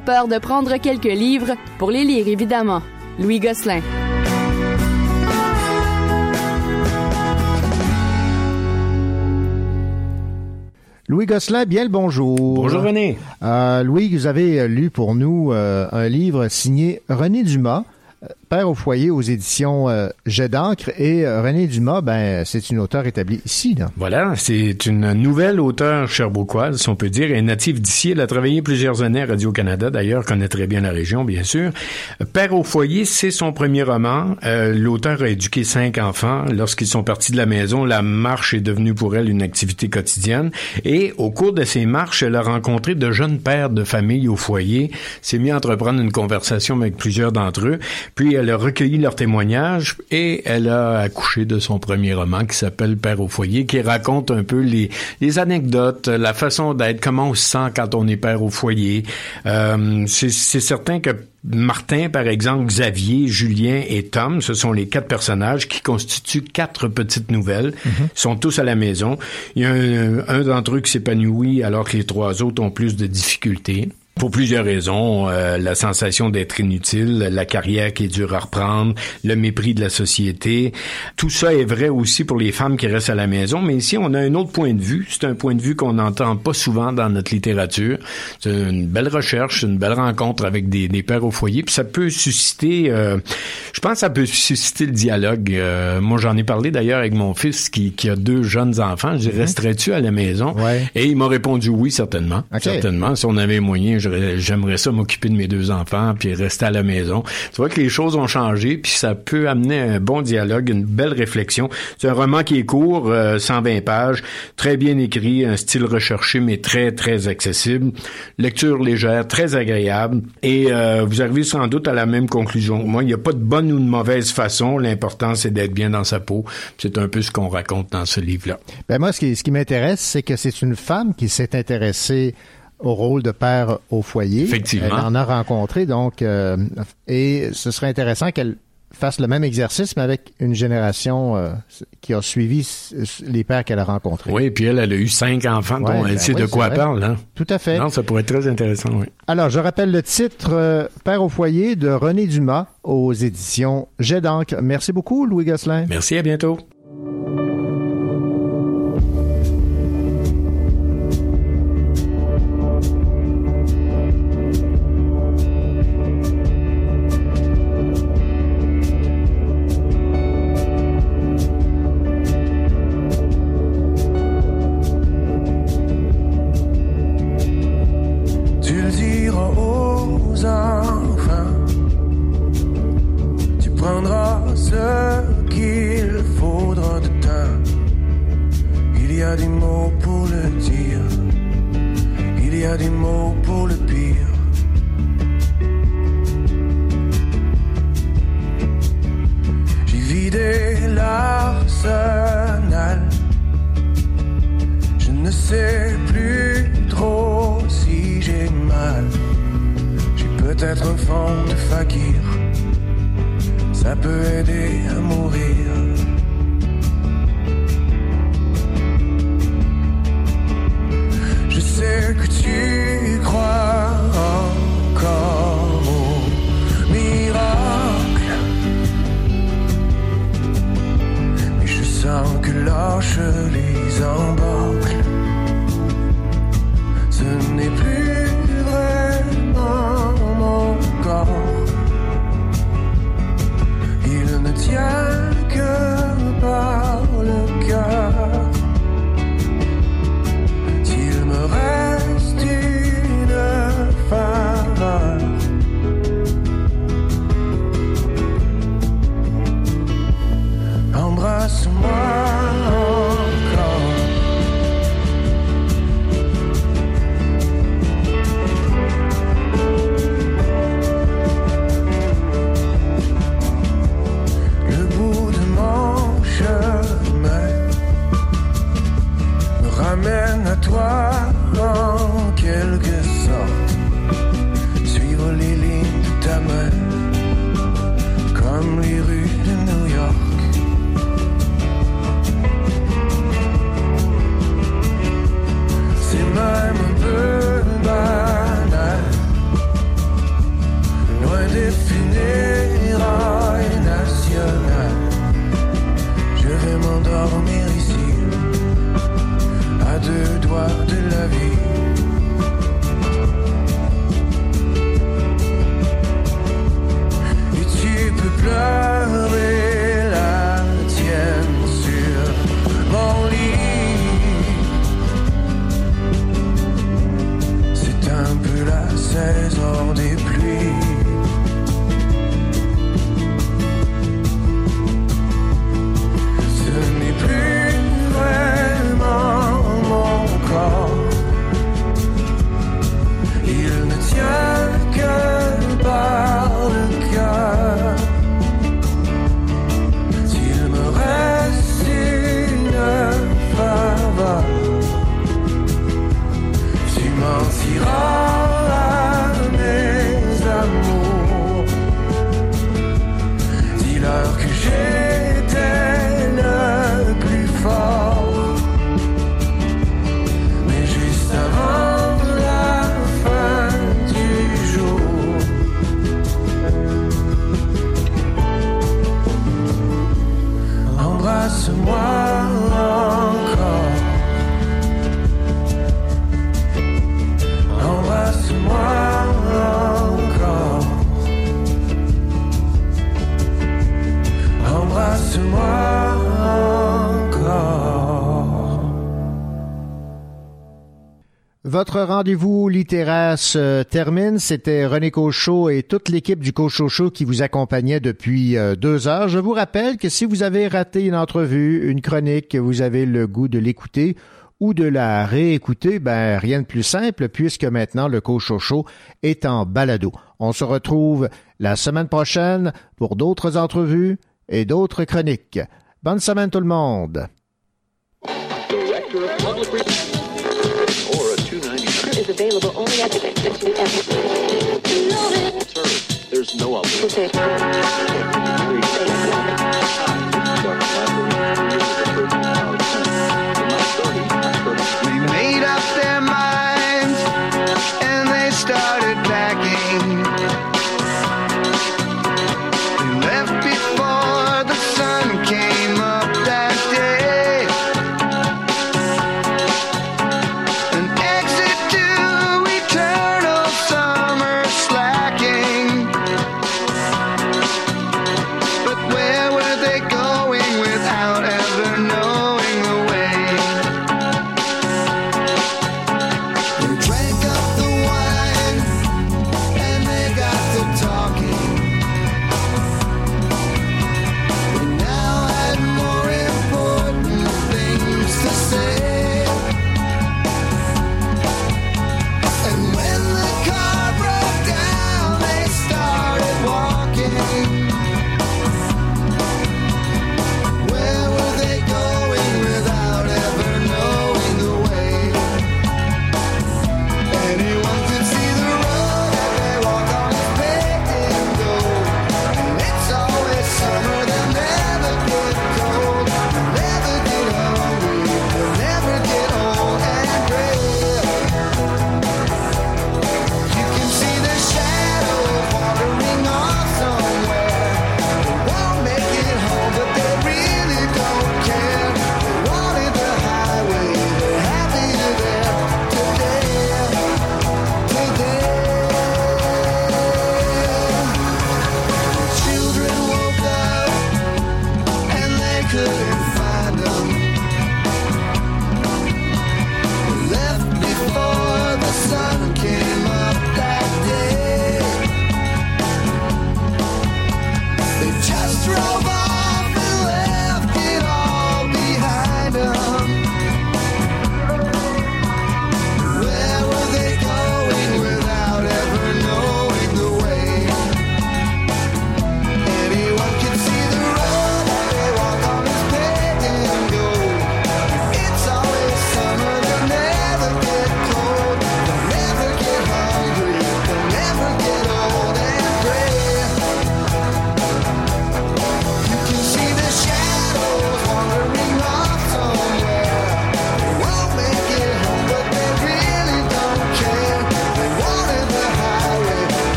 peur de prendre quelques livres pour les lire, évidemment. Louis Gosselin.
Louis Gosselin, bien le bonjour.
Bonjour René.
Euh, Louis, vous avez lu pour nous euh, un livre signé René Dumas Père au foyer aux éditions euh, d'encre et euh, Dumas, ben c'est une auteure établie ici. Là.
Voilà, c'est une nouvelle auteure cherbourgoise, si on peut dire, et native d'ici. Elle a travaillé plusieurs années à Radio-Canada, d'ailleurs, connaît très bien la région, bien sûr. Père au foyer, c'est son premier roman. Euh, L'auteur a éduqué cinq enfants. Lorsqu'ils sont partis de la maison, la marche est devenue pour elle une activité quotidienne. Et au cours de ces marches, elle a rencontré de jeunes pères de famille au foyer, s'est mis à entreprendre une conversation avec plusieurs d'entre eux, puis elle a recueilli leurs témoignages et elle a accouché de son premier roman qui s'appelle Père au foyer, qui raconte un peu les, les anecdotes, la façon d'être, comment on se sent quand on est père au foyer. Euh, c'est certain que Martin, par exemple, Xavier, Julien et Tom, ce sont les quatre personnages qui constituent quatre petites nouvelles. Ils sont tous à la maison. Il y a un, un d'entre eux qui s'épanouit alors que les trois autres ont plus de difficultés. Pour plusieurs raisons, euh, la sensation d'être inutile, la carrière qui est dure à reprendre, le mépris de la société, tout ça est vrai aussi pour les femmes qui restent à la maison, mais ici on a un autre point de vue, c'est un point de vue qu'on n'entend pas souvent dans notre littérature. C'est une belle recherche, une belle rencontre avec des, des pères au foyer, puis ça peut susciter, euh, je pense que ça peut susciter le dialogue. Euh, moi j'en ai parlé d'ailleurs avec mon fils qui, qui a deux jeunes enfants, je dis, resterais-tu à la maison? Et il m'a répondu oui, certainement. Certainement, si on avait moyen, j'aimerais ça m'occuper de mes deux enfants puis rester à la maison. Tu vois que les choses ont changé puis ça peut amener un bon dialogue, une belle réflexion. C'est un roman qui est court, euh, 120 pages, très bien écrit, un style recherché mais très très accessible, lecture légère, très agréable et euh, vous arrivez sans doute à la même conclusion. Moi, il n'y a pas de bonne ou de mauvaise façon, l'important c'est d'être bien dans sa peau. C'est un peu ce qu'on raconte dans ce livre-là.
Ben moi, ce qui, ce qui m'intéresse, c'est que c'est une femme qui s'est intéressée au rôle de père au foyer.
Effectivement.
Elle en a rencontré, donc, euh, et ce serait intéressant qu'elle fasse le même exercice, mais avec une génération euh, qui a suivi les pères qu'elle a rencontrés.
Oui, puis elle, elle a eu cinq enfants,
Ouais,
dont elle
ben
sait
oui,
de quoi elle parle. Hein?
Tout à fait.
Non, ça pourrait être très intéressant, oui.
Alors, je rappelle le titre euh, Père au foyer de René Dumas aux éditions Jet d'encre. Merci beaucoup, Louis Gosselin.
Merci, à bientôt.
Rendez-vous littéraire se termine. C'était René Cochot et toute l'équipe du Cochot qui vous accompagnait depuis euh, deux heures. Je vous rappelle que si vous avez raté une entrevue, une chronique, que vous avez le goût de l'écouter, ou de la réécouter, ben rien de plus simple puisque maintenant le Cochocho est en balado. On se retrouve la semaine prochaine pour d'autres entrevues et d'autres chroniques. Bonne semaine tout le monde.
Is available only at the Victory F. There's no
other. Okay.